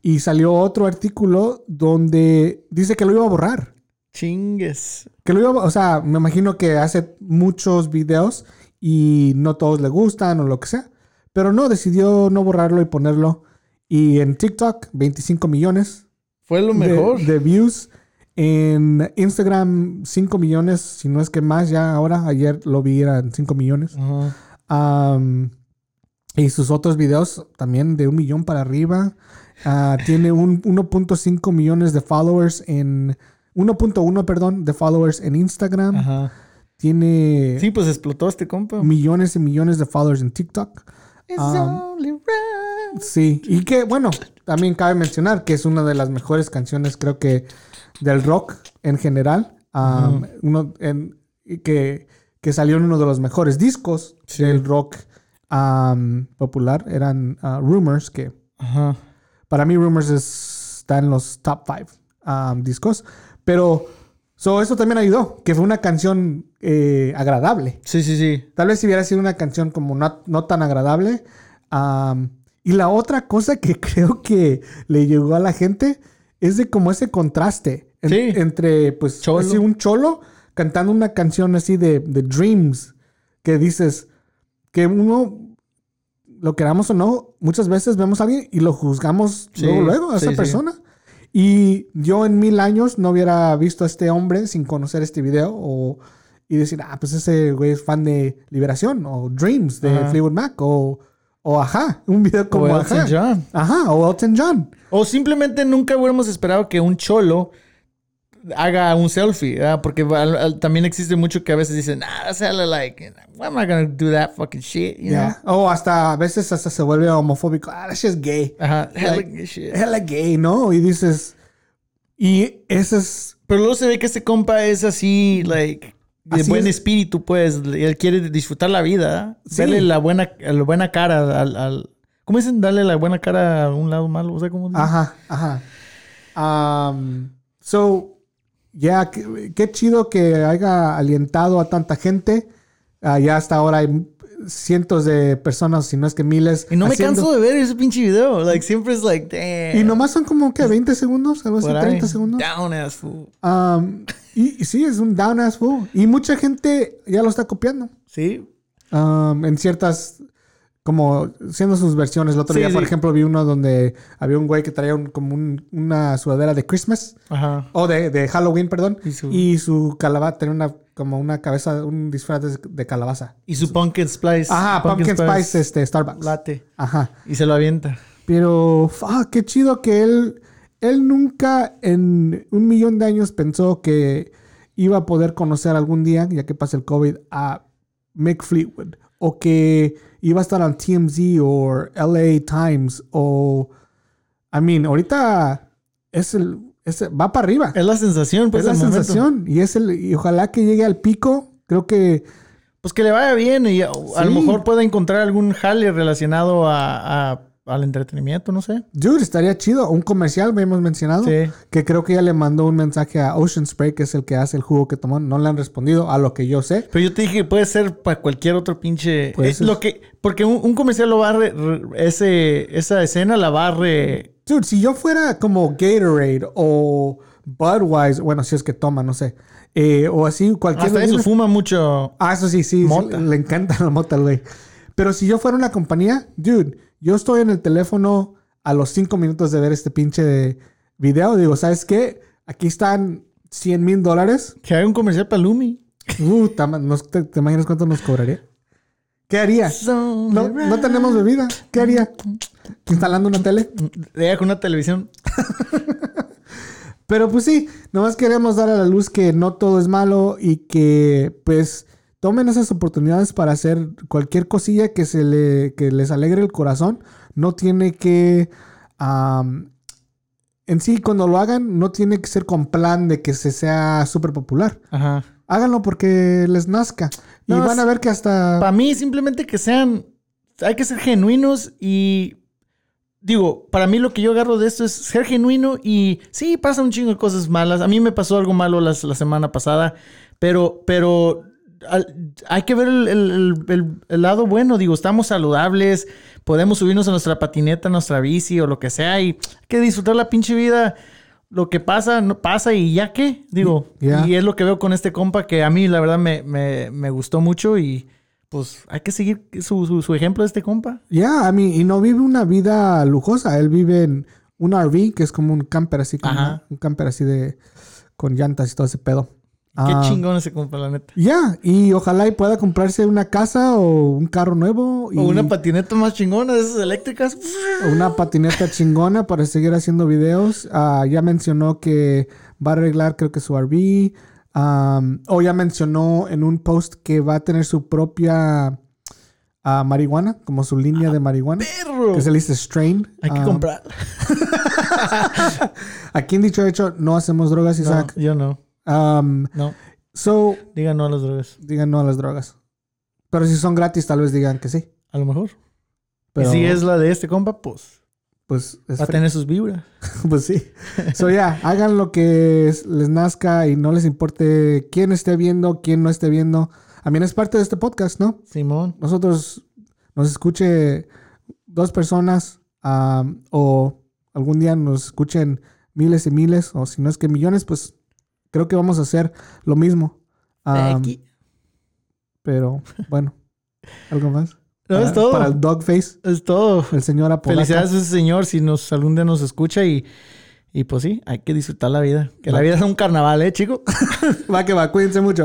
Y salió otro artículo donde dice que lo iba a borrar. Chingues. Que lo iba a- o sea, me imagino que hace muchos videos y no todos le gustan o lo que sea. Pero no, decidió no borrarlo y ponerlo. Y en TikTok, 25 millones Fue lo mejor. De, views. En Instagram, 5 millones, si no es que más ya ahora. Ayer lo vi, eran 5 millones. Y sus otros videos también de un millón para arriba. Ah, tiene un 1.5 millones de followers en... 1.1, perdón, de followers en Instagram. Ajá. Tiene Sí, pues explotó este compa. millones y millones de followers en TikTok. It's Um, only right. Sí, y que bueno, también cabe mencionar que es una de las mejores canciones, creo que, del rock en general. Um, uno en- que, que salió en uno de los mejores discos Sí. del rock um, popular. Eran uh, Rumors, que Ajá. Para mí Rumors es- está en los top 5 discos. Pero so, eso también ayudó, que fue una canción eh, agradable. Sí, sí, sí. Tal vez si hubiera sido una canción como no, no tan agradable. am, y la otra cosa que creo que le llegó a la gente es de como ese contraste en- Sí. entre, pues, Cholo. así un cholo cantando una canción así de, de Dreams, que dices que uno, lo queramos o no, muchas veces vemos a alguien y lo juzgamos Sí, luego, luego a sí, esa sí. persona. Y yo en mil años no hubiera visto a este hombre sin conocer este video o, y decir, ah, pues ese güey es fan de Liberación o Dreams de Ajá. Fleetwood Mac o, o Ajá, un video como o Elton Ajá. John. Ajá, o Elton John. O simplemente nunca hubiéramos esperado que un cholo haga un selfie, ¿verdad? Porque al- al- también existe mucho que a veces dicen, ah, that's hella like, why am I gonna do that fucking shit, you Yeah. O hasta a veces hasta se vuelve homofóbico. Ah, that's just gay. know? Ajá, hella Like, good shit. Hella gay, ¿no? Y dices, y ese es, Pero luego se ve que este compa es así, like, de Así buen es. espíritu, pues. Él quiere disfrutar la vida. Sí. Darle la buena, la buena cara al, al- ¿Cómo dicen? Darle la buena cara a un lado malo. O sea, ¿cómo dicen? Ajá, ajá. Um, so, ya, qué, qué chido que haya alientado a tanta gente. Ah, ya hasta ahora hay cientos de personas, si no es que miles. Y no me canso de ver ese pinche video. Like, siempre es like, damn. Y nomás son como que 20 segundos, algo así, por ahí. 30 segundos. Down ass fool. Um, y, y sí, es un down ass fool. Y mucha gente ya lo está copiando. Sí. Um, en ciertas, como siendo sus versiones. El otro Sí, día, por ejemplo, vi uno donde había un güey que traía un- como un- una sudadera de Christmas. Ajá. O de, de Halloween, perdón. Y su- Y su calabaza tenía una, como una cabeza, un disfraz de, de calabaza. Y su pumpkin spice. Ajá, Pumpkin, Spice, este, Starbucks. Latte. Ajá. Y se lo avienta. Pero, fuck, qué chido que él, él nunca en un millón de años pensó que iba a poder conocer algún día, ya que pasa el COVID, a Mick Fleetwood. O que iba a estar en TMZ o LA Times o... I mean, ahorita es el, es- va para arriba. Es la sensación, pues. es la momento. sensación y es el y ojalá que llegue al pico. Creo que Pues que le vaya bien y a, a lo mejor pueda encontrar algún jale relacionado a, a- al entretenimiento, no sé. dude estaría chido un comercial habíamos mencionado Sí. que creo que ya le mandó un mensaje a Ocean Spray que es el que hace el jugo que tomó. No le han respondido a lo que yo sé. Pero yo te dije que puede ser para cualquier otro pinche. Puede eh, lo que, porque un, un comercial lo va a re- re- ese, esa escena la va a re. Dude, si yo fuera como Gatorade o Budweiser, bueno, si es que toma, no sé, eh, o así cualquier Hasta eso fuma mucho. Ah, eso sí, sí, sí, le encanta la mota güey. Pero si yo fuera una compañía, dude, yo estoy en el teléfono a los cinco minutos de ver este pinche video. Digo, ¿sabes qué? Aquí están 100 mil dólares. Que haga un comercial para Lumi. Uh, te, te imaginas cuánto nos cobraría? ¿Qué haría? No, no tenemos bebida. ¿Qué haría? ¿Instalando una tele? Ella con una televisión. Pero pues sí, nomás queremos dar a la luz que no todo es malo y que pues tomen esas oportunidades para hacer cualquier cosilla que se le que les alegre el corazón. No tiene que en sí cuando lo hagan no tiene que ser con plan de que se sea súper popular. Ajá. Háganlo porque les nazca y van a ver que hasta Para mí, simplemente que sean. Hay que ser genuinos y. Digo, para mí lo que yo agarro de esto es ser genuino y sí, pasa un chingo de cosas malas. A mí me pasó algo malo las- la, semana pasada, pero, pero al- hay que ver el, el- el- lado bueno. Digo, estamos saludables, podemos subirnos a nuestra patineta, a nuestra bici o lo que sea y hay que disfrutar la pinche vida. Lo que pasa, no pasa y ya qué. Digo, y es lo que veo con este compa que a mí la verdad me, me- me gustó mucho y pues hay que seguir su, su- su ejemplo de este compa. ya a mí y no vive una vida lujosa. Él vive en un RV que es como un camper así como un camper así de con llantas y todo ese pedo. Qué Ah, chingón ese compa, la neta. Ya, y ojalá y pueda comprarse una casa o un carro nuevo y O una patineta más chingona de esas eléctricas. o una patineta chingona para seguir haciendo videos. Ah, ya mencionó que va a arreglar creo que su RV. O ya mencionó en un post que va a tener su propia ah, marihuana, como su línea de marihuana. ¡Perro! Que se le dice strain. Hay que Am, comprar. Aquí en dicho hecho no hacemos drogas, No, Isaac. yo no. Am, No. so, Digan no a las drogas. digan no a las drogas. Pero si son gratis, tal vez digan que sí. A lo mejor. Pero, y si es la de este compa, pues pues, es va a tener sus vibras. pues sí. So ya, hagan lo que es- les nazca y no les importe quién esté viendo, quién no esté viendo. A mí es parte de este podcast, ¿no? Simón. Nosotros nos escuche dos personas am, o algún día nos escuchen miles y miles o si no es que millones, pues creo que vamos a hacer lo mismo. Aquí. pero bueno, algo más. No, Para- es todo. Para el Dogface, Es todo. el señor Apodaca. Felicidades a ese señor si nos algún día nos escucha y, y pues sí, hay que disfrutar la vida. Que la vida es un carnaval, ¿eh, chico? Va que va, cuídense mucho.